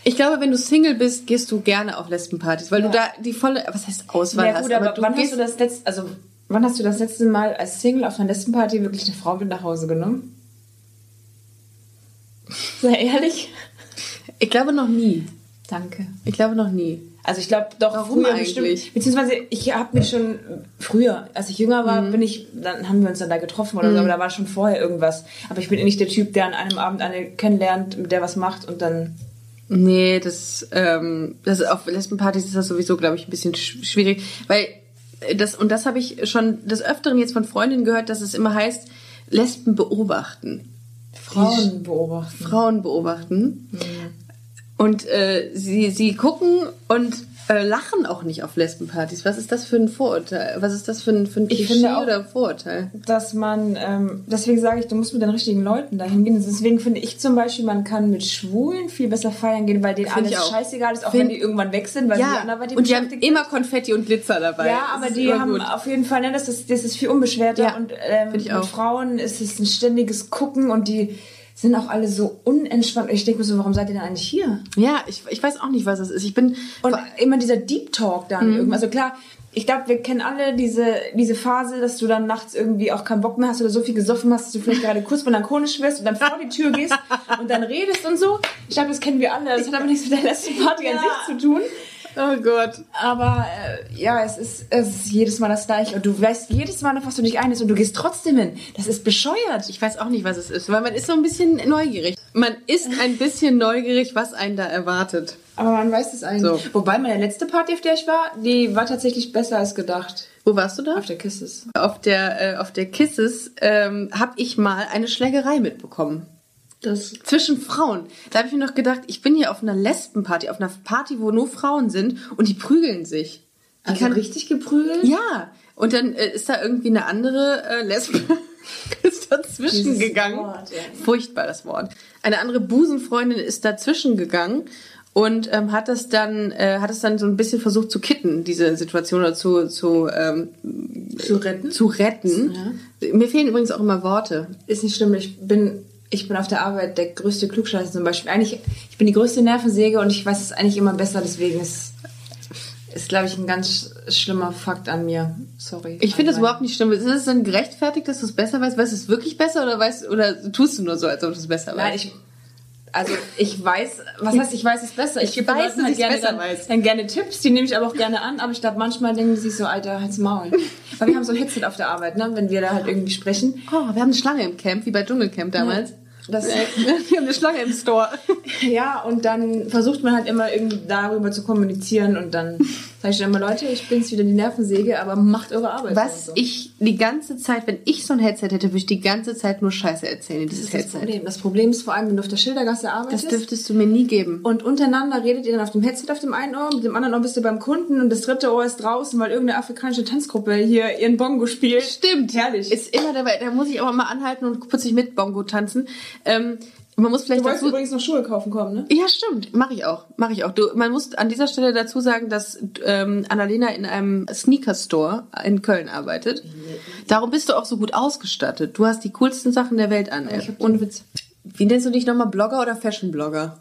Ich glaube, wenn du Single bist, gehst du gerne auf Lesbenpartys, weil Ja. du da die volle, was heißt Auswahl ja hast. gut, aber, du wann hast du das letzte, also wann hast du das letzte Mal als Single auf einer Lesbenparty wirklich eine Frau mit nach Hause genommen? Sehr ehrlich? Ich glaube noch nie. Danke. Ich glaube noch nie. Also ich glaube doch Warum früher eigentlich? bestimmt. Beziehungsweise ich habe mich schon früher, als ich jünger war, bin ich, dann haben wir uns dann da getroffen oder so, aber da war schon vorher irgendwas. Aber ich bin nicht der Typ, der an einem Abend eine kennenlernt, mit der was macht und dann. Nee, das, ähm, das auf Lesbenpartys ist das sowieso, glaube ich, ein bisschen sch- schwierig, weil Das, und das habe ich schon des Öfteren jetzt von Freundinnen gehört, dass es immer heißt, Lesben beobachten. Frauen beobachten. Frauen beobachten. Und äh, sie, sie gucken und äh, lachen auch nicht auf Lesbenpartys. Was ist das für ein Vorurteil? Was ist das für ein, für ein Ich finde auch- oder Vorurteil? dass man, ähm, deswegen sage ich, du musst mit den richtigen Leuten dahin gehen. Deswegen finde ich zum Beispiel, man kann mit Schwulen viel besser feiern gehen, weil denen Find alles scheißegal ist, auch Find- wenn die irgendwann weg sind, weil sie anderweitig und die haben immer Konfetti und Glitzer dabei. Ja, aber die haben gut. auf jeden Fall, ne, das ist, das ist viel unbeschwerter Ja, und ähm, mit. Frauen ist es ein ständiges Gucken und die sind auch alle so unentspannt. Ich denke mir so, warum seid ihr denn eigentlich hier? Ja, ich, ich weiß auch nicht, was es ist. Ich bin Und immer dieser Deep Talk dann Mhm. irgendwie. Also klar, ich glaube, wir kennen alle diese, diese Phase, dass du dann nachts irgendwie auch keinen Bock mehr hast oder so viel gesoffen hast, dass du vielleicht gerade kurz melancholisch wirst und dann vor die Tür gehst und dann redest und so. Ich glaube, das kennen wir alle. Das hat aber nichts mit der letzten Party an sich zu tun. Oh Gott. Aber äh, ja, es ist, es ist jedes Mal das gleiche. Und du weißt jedes Mal, auf was du dich einlässt und du gehst trotzdem hin. Das ist bescheuert. Ich weiß auch nicht, was es ist, weil man ist so ein bisschen neugierig. Man ist ein bisschen neugierig, was einen da erwartet. Aber man weiß es eigentlich. So. Wobei meine letzte Party, auf der ich war, die war tatsächlich besser als gedacht. Wo warst du da? Auf der Kisses. Auf der, äh, auf der Kisses ähm, habe ich mal eine Schlägerei mitbekommen. Das Zwischen Frauen. Da habe ich mir noch gedacht, ich bin hier auf einer Lesbenparty, auf einer Party, wo nur Frauen sind und die prügeln sich. Die also richtig geprügelt? Ja. Und dann äh, ist da irgendwie eine andere äh, Lesbe ist dazwischen Dieses gegangen. Wort, ja. Furchtbar das Wort. Eine andere Busenfreundin ist dazwischen gegangen und ähm, hat das dann äh, hat es dann so ein bisschen versucht zu kitten diese Situation oder zu zu ähm, Zu retten? zu retten. Mir fehlen übrigens auch immer Worte. Ist nicht schlimm. Ich bin, ich bin auf der Arbeit der größte Klugscheißer zum Beispiel. Eigentlich, ich bin die größte Nervensäge und ich weiß es eigentlich immer besser. Deswegen ist, ist glaube ich, ein ganz schlimmer Fakt an mir. Sorry. Ich finde das überhaupt nicht schlimm. Ist es dann gerechtfertigt, dass du es besser weißt? Weißt du es wirklich besser oder weißt oder tust du nur so, als ob du es besser weißt? Nein, ich. Also ich weiß, was heißt, ich weiß es besser. Ich, Ich gebe weiß, Leuten halt ich's gerne dann, dann gerne Tipps, die nehme ich aber auch gerne an, aber ich glaube, manchmal denken sich so, Alter, halt's Maul. Weil wir haben so ein Headset auf der Arbeit, ne, wenn wir da halt irgendwie sprechen. oh, wir haben eine Schlange im Camp, wie bei Dschungelcamp damals. Das, wir haben eine Schlange im Store. ja, und dann versucht man halt immer irgendwie darüber zu kommunizieren und dann sage ich dann immer, Leute, ich bin's wieder die Nervensäge, aber macht eure Arbeit. Was so. ich die ganze Zeit, wenn ich so ein Headset hätte, würde ich die ganze Zeit nur Scheiße erzählen in dieses das ist das Headset. Problem. Das Problem ist vor allem, wenn du auf der Schildergasse arbeitest. Das dürftest du mir nie geben. Und untereinander redet ihr dann auf dem Headset auf dem einen Ohr, mit dem anderen Ohr bist du beim Kunden und das dritte Ohr ist draußen, weil irgendeine afrikanische Tanzgruppe hier ihren Bongo spielt. Stimmt. Herrlich. Ist immer dabei. Da muss ich aber mal anhalten und plötzlich mit Bongo tanzen. Ähm, man muss vielleicht Du wolltest dazu... übrigens noch Schuhe kaufen kommen, ne? Ja, stimmt. Mache ich auch. Mache ich auch. Du, man muss an dieser Stelle dazu sagen, dass ähm, Annalena in einem Sneaker-Store in Köln arbeitet. Darum bist du auch so gut ausgestattet. Du hast die coolsten Sachen der Welt an. ich Ohne Witz. Wie nennst du dich nochmal? Blogger oder Fashion-Blogger?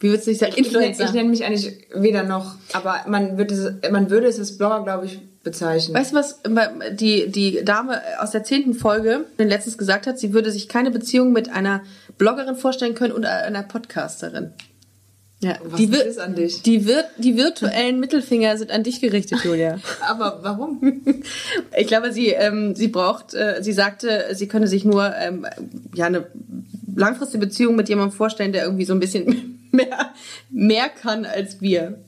Wie würdest du dich sagen? Ich nenne, Influencer. ich nenne mich eigentlich weder noch, aber man würde es, man würde es als Blogger, glaube ich, bezeichnen. Weißt du, was die, die Dame aus der zehnten Folge letztens gesagt hat? Sie würde sich keine Beziehung mit einer Bloggerin vorstellen können und einer Podcasterin. Ja, Was die, ist an dich? Die, wir die virtuellen Mittelfinger sind an dich gerichtet, Julia. aber warum? Ich glaube, sie, ähm, sie braucht, äh, sie sagte, sie könne sich nur ähm, ja eine langfristige Beziehung mit jemandem vorstellen, der irgendwie so ein bisschen mehr, mehr kann als wir.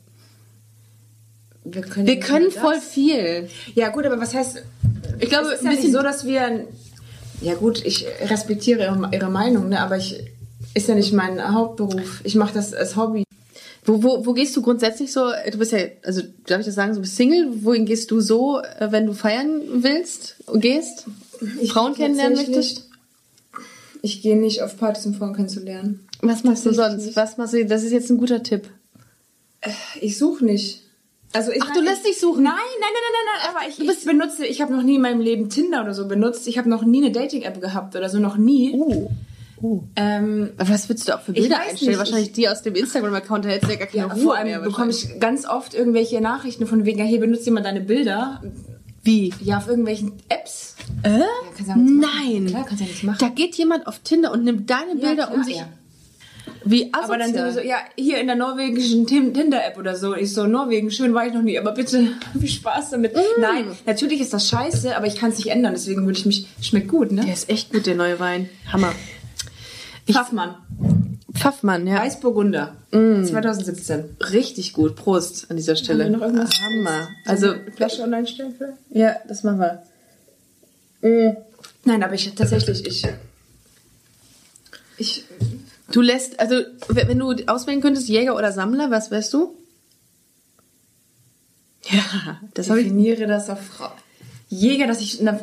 Wir können, Wir können das. voll viel. Ja gut, aber was heißt? Ich glaube, es ist ein ja nicht bisschen so, dass wir. Ja gut, ich respektiere ihre, ihre Meinung, ne? Aber ich ist ja nicht mein Hauptberuf. Ich mache das als Hobby. Wo, wo, wo gehst du grundsätzlich so? Du bist ja, also darf ich das sagen, so bist Single. Wohin gehst du so, äh, wenn du feiern willst gehst? Frauen kennenlernen möchtest? Ich gehe nicht auf Partys, um Frauen kennenzulernen. Was machst du sonst? nicht. Was machst du? Das ist jetzt ein guter Tipp. Ich suche nicht. Also ich Ach, du lässt dich suchen? Nein, nein, nein, nein, nein, aber ich, ich benutze, ich habe noch nie in meinem Leben Tinder oder so benutzt. Ich habe noch nie eine Dating-App gehabt oder so, noch nie. Oh. oh. Ähm, was würdest du auch für Bilder einstellen? nicht, Wahrscheinlich ich- die aus dem Instagram-Account, da hättest du ja gar keine ja, Ruhe vor allem mehr. bekomme ich ganz oft irgendwelche Nachrichten von wegen, ja, hier benutzt jemand deine Bilder. Wie? Ja, auf irgendwelchen Apps. Äh? Ja, kannst ja. Nein. Klar, kannst du ja nichts machen. Da geht jemand auf Tinder und nimmt deine Ja, Bilder, klar, um sich... ja. Wie asozial. Aber dann sind wir so, ja, hier in der norwegischen Tinder-App oder so. Ich so, Norwegen, schön war ich noch nie, aber bitte, viel Spaß damit. Mm. Nein, natürlich ist das scheiße, aber ich kann es nicht ändern, deswegen würde ich mich, schmeckt gut, ne? Der ist echt gut, der neue Wein. Hammer. Pfaffmann. Pfaffmann, ja. Weißburgunder. 2017. Richtig gut. Prost an dieser Stelle. Haben wir noch irgendwas? Hammer. Also, Flasche online stellen für? ja, das machen wir. Nein, aber ich tatsächlich, ich. Ich Du lässt, also, wenn du auswählen könntest, Jäger oder Sammler, was wärst du? Ja, das habe ich. definiere das auf Frau. Jäger, dass ich. Na,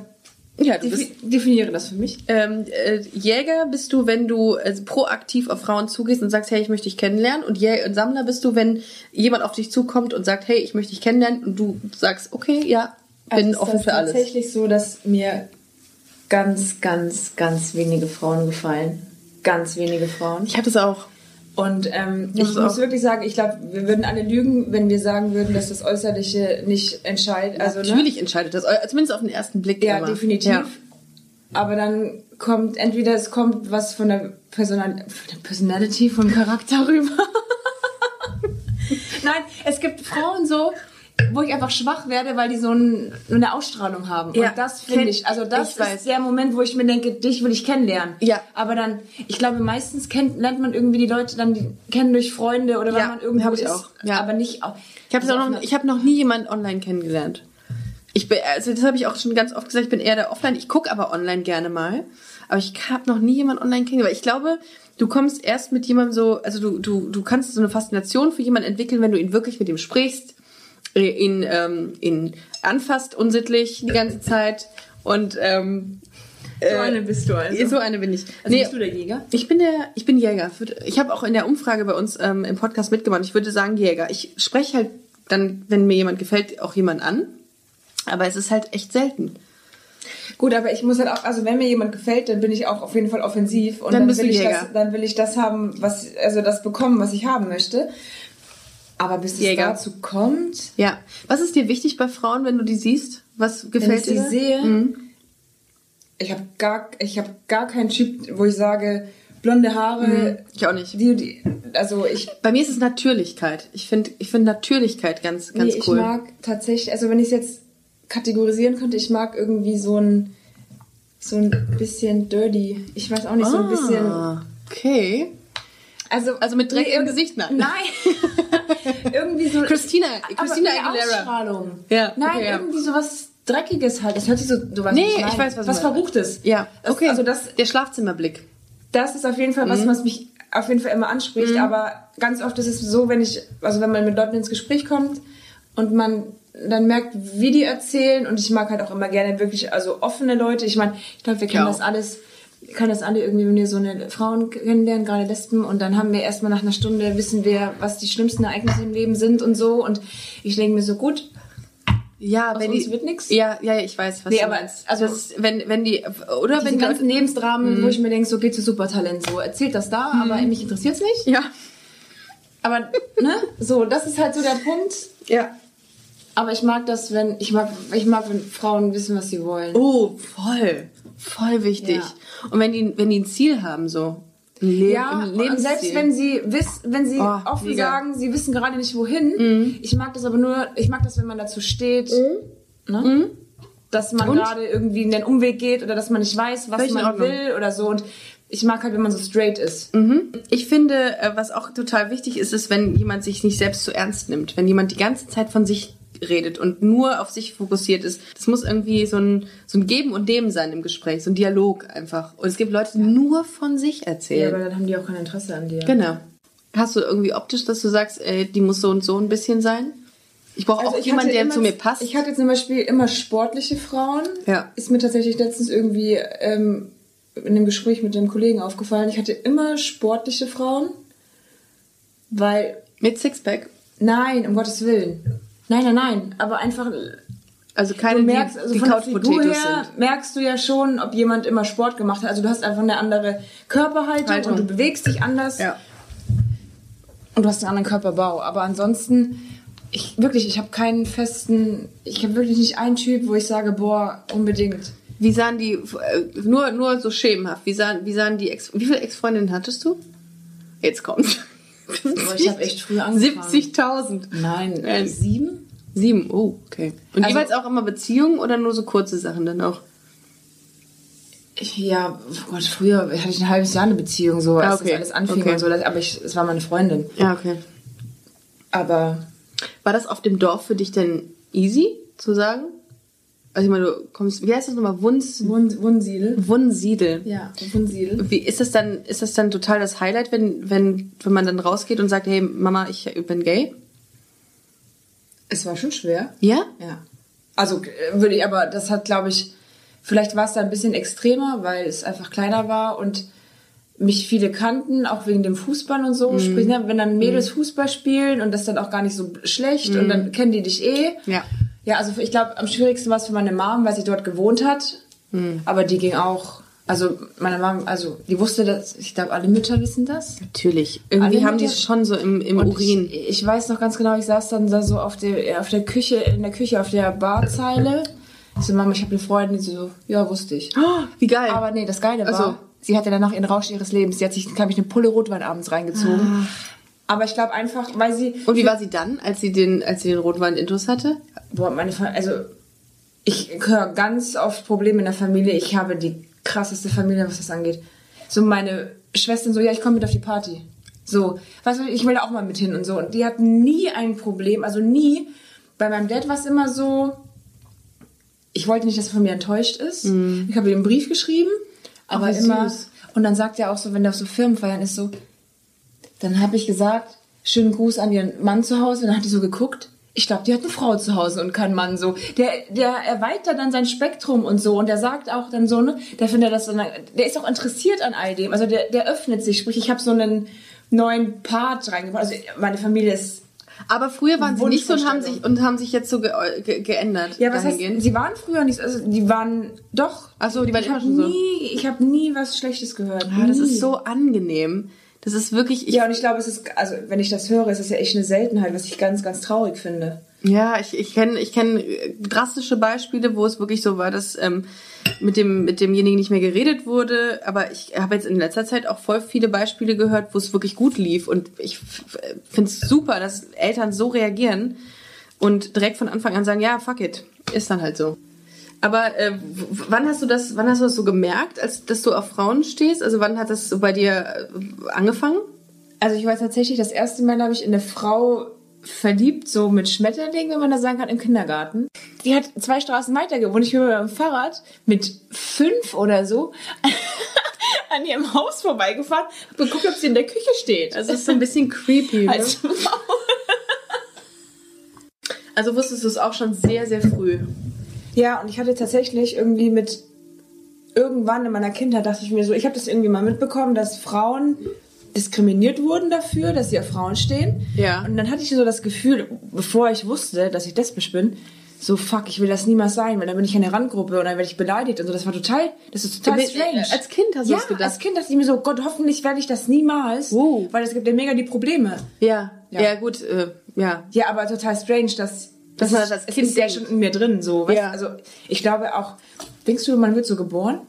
Ja, du defi bist, definiere das für mich. ähm, äh, Jäger bist du, wenn du also, proaktiv auf Frauen zugehst und sagst, hey, ich möchte dich kennenlernen. Und, Jä und Sammler bist du, wenn jemand auf dich zukommt und sagt, hey, ich möchte dich kennenlernen. Und du sagst, okay, ja, bin Also offen ist für alles. tatsächlich so, dass mir ganz, ganz, ganz wenige Frauen gefallen. Ganz wenige Frauen. Ich habe das auch. Und ähm, ich muss auch. wirklich sagen, ich glaube, wir würden alle lügen, wenn wir sagen würden, dass das Äußerliche nicht entscheidet. Also, ne? Natürlich entscheidet das, zumindest auf den ersten Blick. Ja, immer. definitiv. Ja. Aber dann kommt entweder es kommt was von der, Personal von der Personality, vom Charakter rüber. Nein, es gibt Frauen so, wo ich einfach schwach werde, weil die so ein, eine Ausstrahlung haben. Ja, Und das finde ich, also das ich weiß. ist der Moment, wo ich mir denke, dich will ich kennenlernen. Ja. Aber dann, ich glaube, meistens kennt, lernt man irgendwie die Leute dann die, kennen durch Freunde oder Ja, man irgendwo hab ich ist. auch. Ja. Aber nicht auch. Ich habe also noch, ich noch nie jemanden online kennengelernt. Ich bin, also das habe ich auch schon ganz oft gesagt, ich bin eher der Offline. Ich gucke aber online gerne mal. Aber ich habe noch nie jemanden online kennengelernt. Ich glaube, du kommst erst mit jemandem so, also du, du, du kannst so eine Faszination für jemanden entwickeln, wenn du ihn wirklich mit ihm sprichst, ihn, ähm, ihn anfasst unsittlich die ganze Zeit und ähm, So eine bist du also. so eine bin ich. Also Nee, bist du der Jäger? ich bin der, ich bin Jäger. Ich habe auch in der Umfrage bei uns ähm, im Podcast mitgemacht. Ich würde sagen Jäger. Ich spreche halt dann, wenn mir jemand gefällt, auch jemand an. Aber es ist halt echt selten. Gut, aber ich muss halt auch, also wenn mir jemand gefällt, dann bin ich auch auf jeden Fall offensiv und Dann dann, will ich das, dann will ich das haben, was, also das bekommen, was ich haben möchte. Aber bis es Jäger. dazu kommt, Ja. Was ist dir wichtig bei Frauen, wenn du die siehst? Was wenn gefällt ich sie dir? sehe, Mhm. ich habe gar, ich habe gar keinen Typ, wo ich sage, blonde Haare, Ich auch nicht. die, die, also ich, Bei mir ist es Natürlichkeit. Ich finde ich find Natürlichkeit ganz, ganz nee, cool. ich mag tatsächlich, also wenn ich es jetzt kategorisieren könnte, ich mag irgendwie so ein, so ein bisschen dirty. Ich weiß auch nicht, so ein bisschen, Ah, okay. also, Also mit Dreck nee, im Gesicht, nein. Nein. irgendwie so. Christina, Christina Aguilera. Ausstrahlung. Ja, Nein, okay, irgendwie so was Dreckiges halt. Das hört sich so. Du weißt, Nee, ich weiß, was was. Verruchtes. Ja, okay. Also das, der Schlafzimmerblick. das ist auf jeden Fall was, Mhm. was mich auf jeden Fall immer anspricht. Aber ganz oft ist es so, wenn ich, also wenn man mit Leuten ins Gespräch kommt und man dann merkt, wie die erzählen und ich mag halt auch immer gerne wirklich, also offene Leute. Ich meine, ich glaube, wir kennen Ja. das alles. Können das alle irgendwie, wenn wir so eine Frauen kennenlernen, gerade Lesben, und dann haben wir erstmal nach einer Stunde, wissen wir, was die schlimmsten Ereignisse im Leben sind und so. Und ich denke mir so, gut, Ja, Aus wenn uns die, wird nix? Ja, ja, ich weiß, was Nee, du aber meinst. also- das, wenn, wenn die, oder wenn die ganzen Lebensdramen, Mhm. wo ich mir denke, so geht zu Supertalent, so erzählt das da, aber mich interessiert's nicht. ja, Aber, ne, so, das ist halt so der Punkt. ja. Aber ich mag das, wenn, ich mag, ich mag, wenn Frauen wissen, was sie wollen. Oh, voll, voll wichtig. Ja. Und wenn die, wenn die ein Ziel haben, so ein Le Ja, und Lebensziel. selbst wenn sie wiss, wenn sie Oh, offen mega. sagen, sie wissen gerade nicht wohin. Ich mag das aber nur, ich mag das, wenn man dazu steht, ne? dass man gerade irgendwie in den Umweg geht oder dass man nicht weiß, was in man Ordnung. will oder so. Und ich mag halt, wenn man so straight ist. Ich finde, äh, was auch total wichtig ist, ist, wenn jemand sich nicht selbst zu ernst nimmt. Wenn jemand die ganze Zeit von sich redet und nur auf sich fokussiert ist. Das muss irgendwie so ein, so ein Geben und Nehmen sein im Gespräch, so ein Dialog einfach. Und es gibt Leute, die nur von sich Ja, erzählen. aber dann haben die auch kein Interesse an dir. Genau. Hast du irgendwie optisch, dass du sagst, ey, die muss so und so ein bisschen sein? Ich brauche auch Also ich jemanden, der immer- zu mir passt. Ich hatte zum Beispiel immer sportliche Frauen. Ja. Ist mir tatsächlich letztens irgendwie ähm, in einem Gespräch mit einem Kollegen aufgefallen. Ich hatte immer sportliche Frauen, weil Mit Sixpack. nein, um Gottes Willen, nein, nein, nein, aber einfach Also keine, du merkst, die, also die von der Figur her sind. merkst du ja schon, ob jemand immer Sport gemacht hat. Also du hast einfach eine andere Körperhaltung Haltung. und du bewegst dich anders. Ja. Und du hast einen anderen Körperbau. Aber ansonsten, ich wirklich, ich habe keinen festen, ich habe wirklich nicht einen Typ, wo ich sage, boah, unbedingt. Wie sahen die, äh, nur, nur so schemenhaft, wie sahen, wie sahen die Ex, wie viele Ex-Freundinnen hattest du? Jetzt kommt. Ich hab echt früh angefangen. 70.000. Nein, Nein. sieben? Sieben, oh, okay. Und Also- jeweils auch immer Beziehungen oder nur so kurze Sachen dann auch? Ja, oh Gott, früher hatte ich ein halbes Jahr eine Beziehung, so als Ah, okay. das alles anfing Okay. und so. Aber ich, es war meine Freundin. Ja, okay. Aber War das auf dem Dorf für dich denn easy zu sagen? Also ich meine, du kommst, wie heißt das nochmal? Wuns, Wun Wunsiedel. Wunsiedel. Ja, Wunsiedel. Wie ist das dann, ist das dann total das Highlight, wenn, wenn, wenn man dann rausgeht und sagt, hey Mama, ich bin gay? Es war schon schwer. Ja? Ja. Also äh, würde ich, aber das hat, glaube ich, vielleicht war es da ein bisschen extremer, weil es einfach kleiner war und mich viele kannten, auch wegen dem Fußball und so. Sprich, ne, wenn dann Mädels Fußball spielen und das dann auch gar nicht so schlecht und dann kennen die dich eh. Ja. Ja, also ich glaube, am schwierigsten war es für meine Mom, weil sie dort gewohnt hat. Aber die ging auch, also meine Mom, also die wusste das, ich glaube, alle Mütter wissen das. Natürlich. Irgendwie Alle haben die es schon so im, im Und Urin. Ich, ich weiß noch ganz genau, ich saß dann da so auf der, auf der Küche, in der Küche, auf der Barzeile. Ich so, Mama, ich habe eine Freundin. Die so, ja, wusste ich. Oh, wie geil. Aber nee, das Geile war, Also- sie hatte danach ihren Rausch ihres Lebens. Sie hat sich, glaube ich, eine Pulle Rotwein abends reingezogen. Aber ich glaube einfach, weil sie... und wie war sie dann, als sie den, als sie den Rotwein intus hatte? Boah, meine Fa also ich höre ganz oft Probleme in der Familie. Ich habe die krasseste Familie, was das angeht. So meine Schwestern so, ja, ich komme mit auf die Party. So, weißt du, ich will da auch mal mit hin und so. Und die hatten nie ein Problem, also nie. Bei meinem Dad war es immer so, ich wollte nicht, dass er von mir enttäuscht ist. Ich habe ihm einen Brief geschrieben, aber wie immer. süß. Und dann sagt er auch so, wenn der auf so Firmenfeiern ist, so, dann habe ich gesagt, schönen Gruß an ihren Mann zu Hause. Und dann hat die so geguckt. Ich glaube, die hat eine Frau zu Hause und keinen Mann so. Der, der erweitert dann sein Spektrum und so. Und der sagt auch dann so, ne, der findet das so, der ist auch interessiert an all dem. Also der, der öffnet sich. Sprich, ich habe so einen neuen Part reingebracht. Also meine Familie ist Aber früher waren sie nicht so und haben sich, und haben sich jetzt so ge ge geändert. Ja, was heißt, sie waren früher nicht, also die waren doch. Ach so, die waren ich immer schon so. nie, Ich habe nie was Schlechtes gehört. Ah, das ist so angenehm. Das ist wirklich, ich, Ja, und ich glaube, es ist, also wenn ich das höre, ist es ja echt eine Seltenheit, was ich ganz, ganz traurig finde. Ja, ich, ich kenne ich kenn drastische Beispiele, wo es wirklich so war, dass ähm, mit, dem, mit demjenigen nicht mehr geredet wurde. Aber ich habe jetzt in letzter Zeit auch voll viele Beispiele gehört, wo es wirklich gut lief. Und ich finde es super, dass Eltern so reagieren und direkt von Anfang an sagen, ja, fuck it, ist dann halt so. Aber äh, wann hast du das, wann hast du das so gemerkt, als dass du auf Frauen stehst? Also wann hat das so bei dir äh, angefangen? Also ich war tatsächlich das erste Mal, glaube ich, in eine Frau verliebt, so mit Schmetterling, wenn man das sagen kann, im Kindergarten. Die hat zwei Straßen weiter gewohnt. Ich bin mit meinem Fahrrad mit fünf oder so an ihrem Haus vorbeigefahren, hab geguckt, ob sie in der Küche steht. Das ist so ein bisschen creepy. Ne? Als Frau. Also wusstest du es auch schon sehr, sehr früh. Ja, und ich hatte tatsächlich irgendwie mit irgendwann in meiner Kindheit dachte ich mir so, ich habe das irgendwie mal mitbekommen, dass Frauen diskriminiert wurden dafür, dass sie auf Frauen stehen. Ja. Und dann hatte ich so das Gefühl, bevor ich wusste, dass ich lesbisch bin, so fuck, ich will das niemals sein, weil dann bin ich in der Randgruppe und dann werde ich beleidigt und so. Das war total, das ist total strange. äh, als Kind hast du ja, das gedacht? als Kind dachte ich mir so, Gott, hoffentlich werde ich das niemals, Wow. weil es gibt ja mega die Probleme. Ja, ja, Ja. gut, äh, ja. Ja, aber total strange, dass Man das als es Kind ist ja schon in mir drin, so. Ja. Also ich glaube auch. Denkst du, man wird so geboren?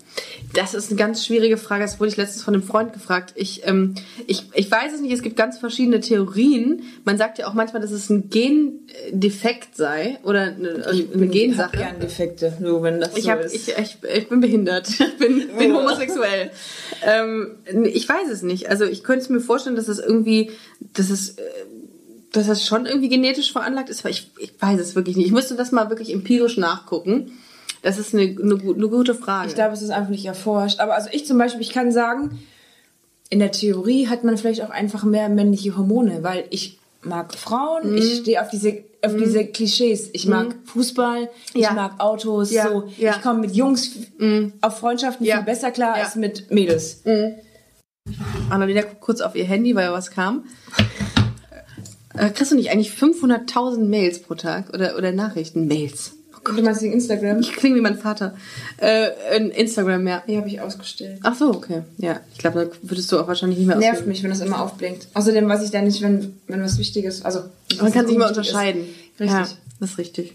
Das ist eine ganz schwierige Frage. Das wurde ich letztens von einem Freund gefragt. Ich, ähm, ich, ich weiß es nicht. Es gibt ganz verschiedene Theorien. Man sagt ja auch manchmal, dass es ein Gendefekt sei oder eine, eine Ich hab Gensache. gern Defekte, nur wenn das Ich, so hab, ist. ich, ich, ich bin behindert. Ich bin, bin homosexuell. ähm, ich weiß es nicht. Also ich könnte es mir vorstellen, dass es irgendwie, dass es, äh, dass das schon irgendwie genetisch veranlagt ist, aber ich, ich weiß es wirklich nicht. Ich müsste das mal wirklich empirisch nachgucken. Das ist eine, eine, eine gute Frage. Ich glaube, es ist einfach nicht erforscht. Aber also ich zum Beispiel, ich kann sagen, in der Theorie hat man vielleicht auch einfach mehr männliche Hormone, weil ich mag Frauen, Mhm. ich stehe auf diese auf diese Klischees. Ich mag Fußball, ich Ja. mag Autos, Ja, so. ja. Ich komme mit Jungs auf Freundschaften viel besser klar als mit Mädels. Annalena guckt kurz auf ihr Handy, weil was kam. Äh, kriegst du nicht eigentlich 500.000 Mails pro Tag oder, oder Nachrichten? Mails. Du meinst wegen Instagram? Ich klinge wie mein Vater. Äh, in Instagram, ja. Die habe ich ausgestellt. Ach so, okay. Ja, ich glaube, da würdest du auch wahrscheinlich nicht mehr Nervt ausgeben. mich, wenn das immer aufblinkt. Außerdem weiß ich dann nicht, wenn, wenn was Wichtiges, also Man kann sich mal unwichtig ist. unterscheiden. Richtig. Ja, das ist richtig.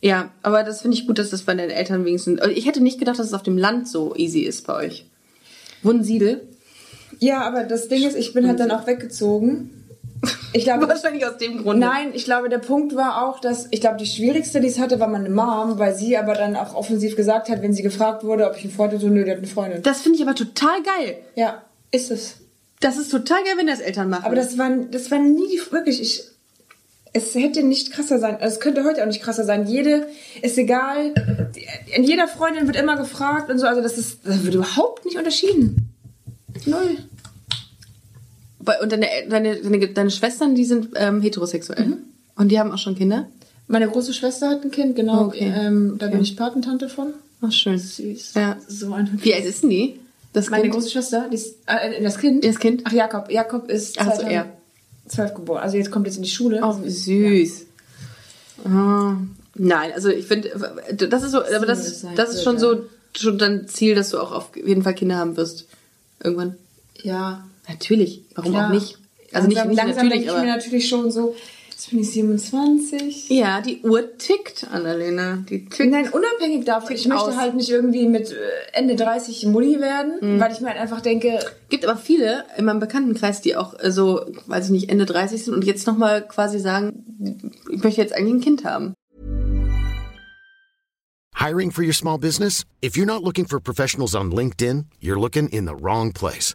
Ja, aber das finde ich gut, dass das bei deinen Eltern wenigstens. also Ich hätte nicht gedacht, dass es auf dem Land so easy ist bei euch. Wunsiedel? Ja, aber das Ding ist, ich bin halt dann auch weggezogen. Ich glaube, Wahrscheinlich aus dem Grund. Nein, ich glaube, der Punkt war auch, dass ich glaube, die schwierigste, die es hatte, war meine Mom, weil sie aber dann auch offensiv gesagt hat, wenn sie gefragt wurde, ob ich einen Freund hatte, so, nö, die hat eine Freundin. Das finde ich aber total geil. ja, ist es. Das ist total geil, wenn das Eltern machen. Aber das war, das war nie die, wirklich, ich, es hätte nicht krasser sein, also es könnte heute auch nicht krasser sein. Jede, ist egal, in jeder Freundin wird immer gefragt und so, also das ist, das wird überhaupt nicht unterschieden. Null. Und deine, deine, deine, deine Schwestern, die sind ähm, heterosexuell. Mhm. Und die haben auch schon Kinder? Meine große Schwester hat ein Kind, genau, Okay. ähm, da bin Okay. ich Patentante von. Ach, schön. Süß. Ja. So ein Wie alt ist denn die? Das Meine Kind? große Schwester, die ist, äh, das Kind? Das Kind? Ach, Jakob. Jakob ist Ach so, er. 2012 geboren. Also jetzt kommt jetzt in die Schule. Oh, süß. Ah, nein, also ich finde, das ist so, aber das, ist- das ist schon so schon dein Ziel, dass du auch auf jeden Fall Kinder haben wirst. Irgendwann. Ja. Natürlich. Warum klar. auch nicht? Also nicht, langsam, nicht langsam natürlich, denke ich aber. mir natürlich schon so, jetzt bin ich 27. Ja, die Uhr tickt, Annalena. Die tickt. Nein, unabhängig davon. Ich möchte aus. halt nicht irgendwie mit äh, Ende 30 Mutti werden, Mhm. weil ich mir halt einfach denke, gibt aber viele in meinem Bekanntenkreis, die auch äh, so, weiß ich nicht, Ende 30 sind und jetzt nochmal quasi sagen, ich möchte jetzt eigentlich ein Kind haben. Hiring for your small business? If you're not looking for professionals on LinkedIn, you're looking in the wrong place.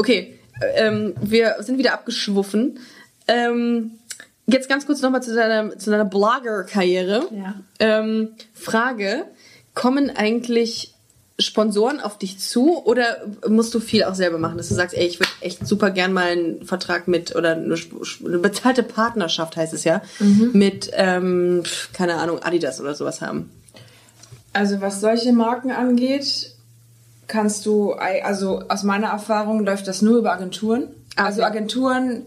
Okay, äh, ähm, wir sind wieder abgeschwuffen. Ähm, jetzt ganz kurz nochmal zu deiner, zu deiner Blogger-Karriere. Ja. Ähm, Frage, kommen eigentlich Sponsoren auf dich zu oder musst du viel auch selber machen, dass du sagst, ey, ich würde echt super gern mal einen Vertrag mit oder eine, eine bezahlte Partnerschaft heißt es ja, mit, ähm, keine Ahnung, Adidas oder sowas haben. Also was solche Marken angeht, kannst du, also aus meiner Erfahrung läuft das nur über Agenturen. Ah, Also okay. Agenturen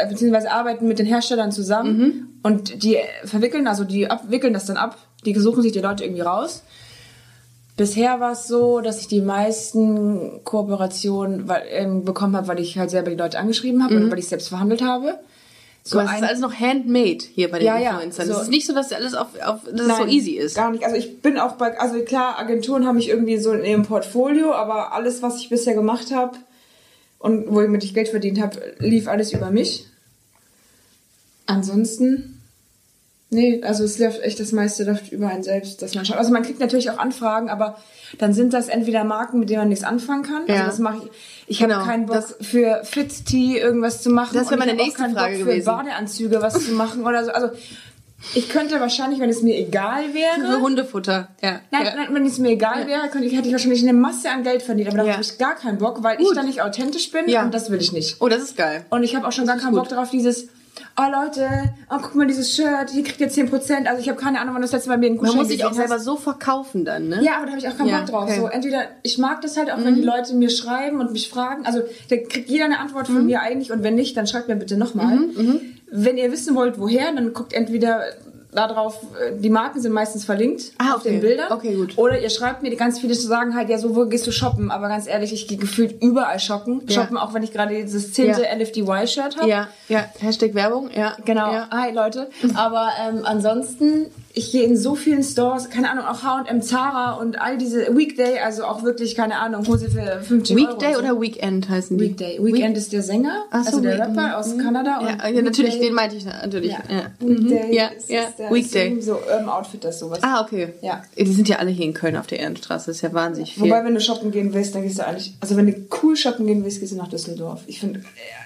äh, beziehungsweise arbeiten mit den Herstellern zusammen und die verwickeln, also die abwickeln das dann ab. Die suchen sich die Leute irgendwie raus. Bisher war es so, dass ich die meisten Kooperationen weil, ähm, bekommen habe, weil ich halt selber die Leute angeschrieben habe oder weil ich selbst verhandelt habe. So, das ein- ist alles noch handmade hier bei den Ja, ja, Influencern. so- Das ist nicht so, dass alles auf, auf dass es so Nein, easy ist. Gar nicht. Also ich bin auch bei, also klar, Agenturen haben mich irgendwie so in ihrem Portfolio, aber alles, was ich bisher gemacht habe und womit ich Geld verdient habe, lief alles über mich. Ansonsten, nee, also es läuft echt das meiste läuft über einen selbst, dass man schaut. Also man kriegt natürlich auch Anfragen, aber dann sind das entweder Marken, mit denen man nichts anfangen kann. Ja. Also das mache ich. Ich Genau, habe keinen Bock das- für Fit Tea irgendwas zu machen. Das wäre meine ich nächste Frage Bock gewesen. Für Badeanzüge was zu machen oder so. Also ich könnte wahrscheinlich, wenn es mir egal wäre, Für Hundefutter, ja. Nein, ja. nein, wenn es mir egal wäre, könnte ich, hätte ich wahrscheinlich eine Masse an Geld verdient. Aber da Ja. habe ich gar keinen Bock, weil ich Gut. da nicht authentisch bin Ja. und das will ich nicht. Oh, das ist geil. Und ich habe auch schon gar keinen. Bock darauf, dieses, oh Leute, oh guck mal dieses Shirt, hier kriegt ihr 10%. Also ich habe keine Ahnung, wann das letzte Mal mir einen Man Gutschein muss sich auch selber so verkaufen dann, ne? Ja, aber da habe ich auch keinen Ja, Bock drauf. okay. Mhm. So, entweder, ich mag das halt auch, wenn die Leute mir schreiben und mich fragen. Also da kriegt jeder eine Antwort Mhm. von mir eigentlich und wenn nicht, dann schreibt mir bitte nochmal. Wenn ihr wissen wollt, woher, dann guckt entweder da drauf, äh, die Marken sind meistens verlinkt Ah, auf okay. den Bildern. Okay, gut. Oder ihr schreibt mir, ganz viele sagen halt, ja, so, wo gehst du shoppen? Aber ganz ehrlich, ich gehe gefühlt überall shoppen. Ja. Shoppen, auch wenn ich gerade dieses zehnte Ja. LFDY-Shirt habe. Ja, ja. Hashtag Werbung, ja. Genau. Ja. Hi Leute. Aber ähm, ansonsten, ich gehe in so vielen Stores, keine Ahnung, auch H&M, Zara und all diese Weekday, also auch wirklich, keine Ahnung, Hose für 50 Weekday Euro. oder Weekend heißen die? Weekday. Weekend ist der Sänger, so, also der Rapper aus Kanada. Ja, ja, natürlich, Weekday- den meinte ich natürlich. Ja. Ja. Weekday Mhm. ja, ist, ja. ist der Weekday. So Urban Outfitters, sowas. Ah, okay. Ja. Die sind ja alle hier in Köln auf der Ehrenstraße. Das ist ja wahnsinnig viel. Wobei, wenn du shoppen gehen willst, dann gehst du eigentlich, also wenn du cool shoppen gehen willst, gehst du nach Düsseldorf. Ich finde,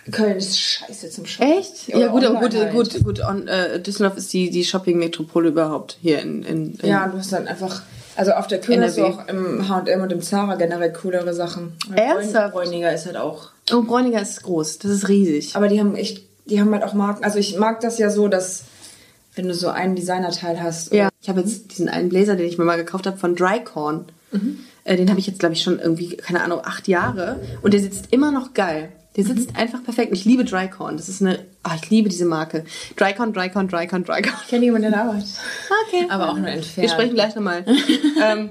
äh, Köln ist scheiße zum Shoppen. Echt? Ja, Oder gut, aber gut, halt. gut, gut. On, äh, Düsseldorf ist die, die Shopping-Metropole überhaupt hier in, in, in Ja, du hast dann einfach, also auf der Köln hast du auch im H&M und im Zara generell coolere Sachen. Ernsthaft? Bräuniger ist halt auch. Oh, Bräuniger ist groß. Das ist riesig. Aber die haben echt, die haben halt auch Marken. Also ich mag das ja so, dass wenn du so einen Designerteil hast. Ja. Ich habe jetzt diesen einen Blazer, den ich mir mal gekauft habe von Drycorn. Äh, den habe ich jetzt, glaube ich, schon irgendwie, keine Ahnung, acht Jahre. Und der sitzt immer noch geil. Der sitzt einfach perfekt. Ich liebe Drycorn. Das ist eine, ah, ich liebe diese Marke. Drycorn, Drycorn, Drycorn, Drycorn. Ich kenne jemanden, der arbeitet. Okay. Aber auch nur Wir entfernt. sprechen gleich nochmal. ähm,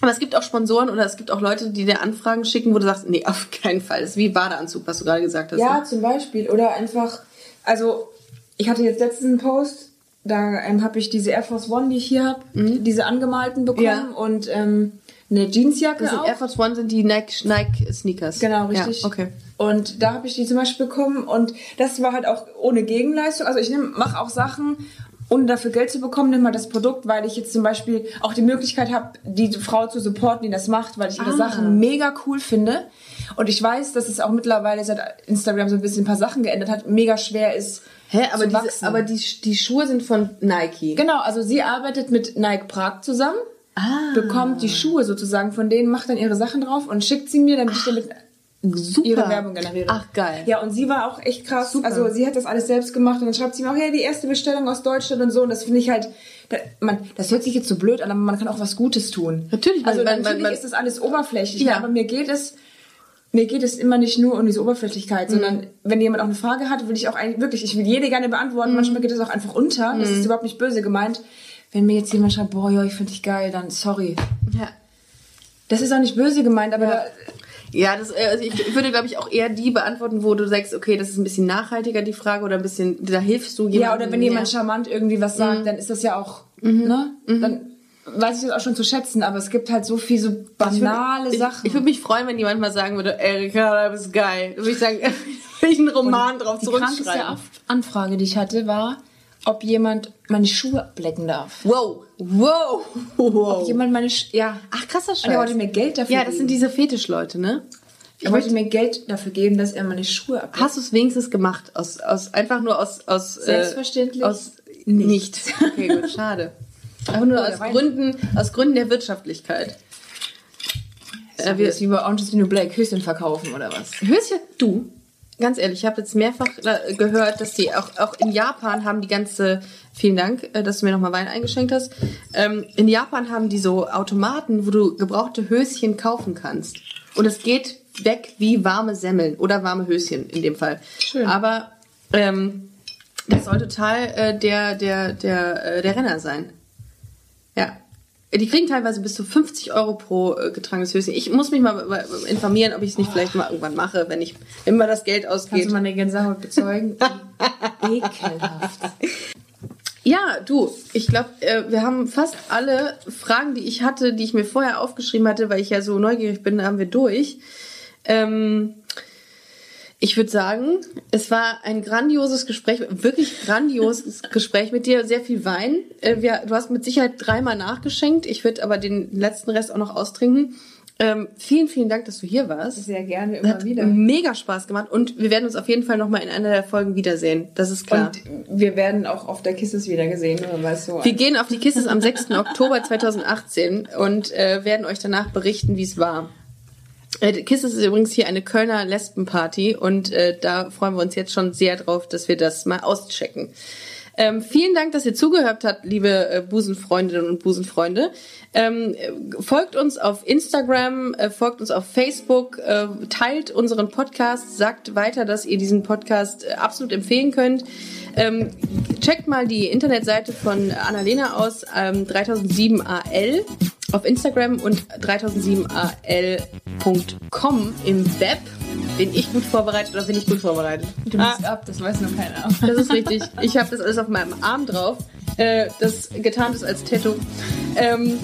aber es gibt auch Sponsoren oder es gibt auch Leute, die dir Anfragen schicken, wo du sagst, nee, auf keinen Fall. Das ist wie Badeanzug, was du gerade gesagt hast. Ja, ne? zum Beispiel. Oder einfach, also ich hatte jetzt letztens einen Post, da ähm, habe ich diese Air Force One, die ich hier habe, diese angemalten bekommen Ja. und ähm, eine Jeansjacke Das sind auch. Air Force One sind die Nike, Nike Sneakers. Genau, richtig. Ja, okay. Und da habe ich die zum Beispiel bekommen und das war halt auch ohne Gegenleistung. Also ich mache auch Sachen, ohne dafür Geld zu bekommen, nimm mal das Produkt, weil ich jetzt zum Beispiel auch die Möglichkeit habe, die Frau zu supporten, die das macht, weil ich ihre Ah. Sachen mega cool finde. Und ich weiß, dass es auch mittlerweile seit Instagram so ein bisschen ein paar Sachen geändert hat, mega schwer ist. Hä, aber, zu diese, aber die, die Schuhe sind von Nike. Genau, also sie arbeitet mit Nike Prag zusammen, Ah. bekommt die Schuhe sozusagen von denen, macht dann ihre Sachen drauf und schickt sie mir, damit ich damit Super. ihre Werbung generiere. Ach, geil. Ja, und sie war auch echt krass. Super. Also sie hat das alles selbst gemacht und dann schreibt sie mir auch, hey, die erste Bestellung aus Deutschland und so. Und das finde ich halt, da, man, das hört sich jetzt so blöd an, aber man kann auch was Gutes tun. Natürlich, Also man- natürlich man- ist das alles oberflächlich, Ja. aber mir geht es, mir geht es immer nicht nur um diese Oberflächlichkeit, Mhm. sondern wenn jemand auch eine Frage hat, will ich auch eigentlich wirklich, ich will jede gerne beantworten. Mhm. Manchmal geht es auch einfach unter. Das ist überhaupt nicht böse gemeint. Wenn mir jetzt jemand schreibt, boah, ja, ich finde dich geil, dann sorry. Ja. Das ist auch nicht böse gemeint, aber Ja. da, Ja, das, äh, also ich würde, glaube ich, auch eher die beantworten, wo du sagst, okay, das ist ein bisschen nachhaltiger, die Frage, oder ein bisschen, da hilfst du jemandem. Ja, oder wenn jemand charmant irgendwie was sagt, Mhm. dann ist das ja auch, ne? Dann weiß ich das auch schon zu schätzen, aber es gibt halt so viel so banale ich, Sachen. Ich, ich würde mich freuen, wenn jemand mal sagen würde, Erika, du bist geil. Dann würde ich sagen, will ich einen Roman drauf die krankeste zurückschreiben. Af- Anfrage, die ich hatte, war, ob jemand meine Schuhe ablecken darf. Wow, wow, wow. Ob jemand meine Sch ja. Ach, krasser Und er wollte Scheiß. mir Geld dafür Ja, das sind diese Fetischleute, ne? er wollte mir Geld dafür geben, dass er meine Schuhe ableckt. Hast du es wenigstens gemacht? Aus, aus, einfach nur aus, aus, Selbstverständlich Äh, aus nicht. Okay, gut, schade. Einfach nur Oh, aus. Gründen, aus Gründen der Wirtschaftlichkeit. Äh, wir- wie bei Orange is the New Black, Höschen verkaufen oder was? Höschen, du, ganz ehrlich, ich habe jetzt mehrfach äh, gehört, dass die auch, auch in Japan haben die ganze, vielen Dank, äh, dass du mir nochmal Wein eingeschenkt hast. Ähm, in Japan haben die so Automaten, wo du gebrauchte Höschen kaufen kannst. Und es geht weg wie warme Semmeln oder warme Höschen in dem Fall. Schön. Aber ähm, das soll total äh, der, der, der, äh, der Renner sein. Ja. Die kriegen teilweise bis zu 50 Euro pro äh, getragenes Höschen. Ich muss mich mal äh, informieren, ob ich es nicht vielleicht mal irgendwann mache, wenn ich mal das Geld Kannst ausgeht. du meine Gänsehaut bezeugen? Ekelhaft. Ja, du, ich glaube, äh, wir haben fast alle Fragen, die ich hatte, die ich mir vorher aufgeschrieben hatte, weil ich ja so neugierig bin, haben wir durch. Ähm, ich würde sagen, es war ein grandioses Gespräch, wirklich grandioses Gespräch mit dir, sehr viel Wein. Äh, du hast mit Sicherheit dreimal nachgeschenkt. Ich würde aber den letzten Rest auch noch austrinken. Ähm, vielen, vielen Dank, dass du hier warst. Sehr gerne, immer Hat wieder. mega Spaß gemacht und wir werden uns auf jeden Fall nochmal in einer der Folgen wiedersehen. Das ist klar. Und wir werden auch auf der Kisses wieder gesehen, nur weil es so Wir gehen auf die Kisses am 6. Oktober 2018 und äh, werden euch danach berichten, wie es war. Äh, Kisses ist übrigens hier eine Kölner Lesbenparty und äh, da freuen wir uns jetzt schon sehr drauf, dass wir das mal auschecken. Ähm, vielen Dank, dass ihr zugehört habt, liebe äh, Busenfreundinnen und Busenfreunde. Ähm, äh, folgt uns auf Instagram, äh, folgt uns auf Facebook, äh, teilt unseren Podcast, sagt weiter, dass ihr diesen Podcast äh, absolut empfehlen könnt. Ähm, checkt mal die Internetseite von Annalena aus, ähm, 3007AL auf Instagram und 3007AL.com im Web. Bin ich gut vorbereitet oder bin ich gut vorbereitet? Du bist ab, das weiß noch keiner. Das ist richtig. Ich habe das alles auf meinem Arm drauf. äh, das getarnt ist als Tattoo. Ähm,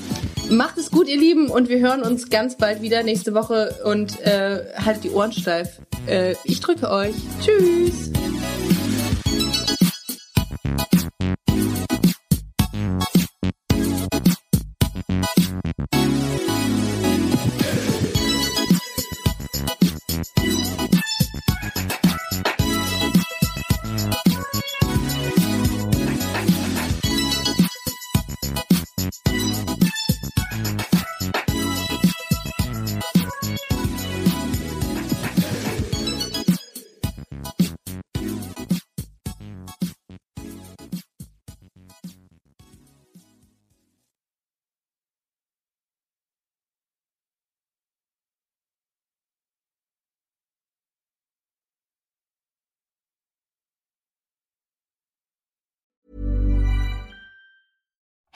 macht es gut, ihr Lieben, und wir hören uns ganz bald wieder nächste Woche und äh, haltet die Ohren steif. Äh, ich drücke euch. Tschüss.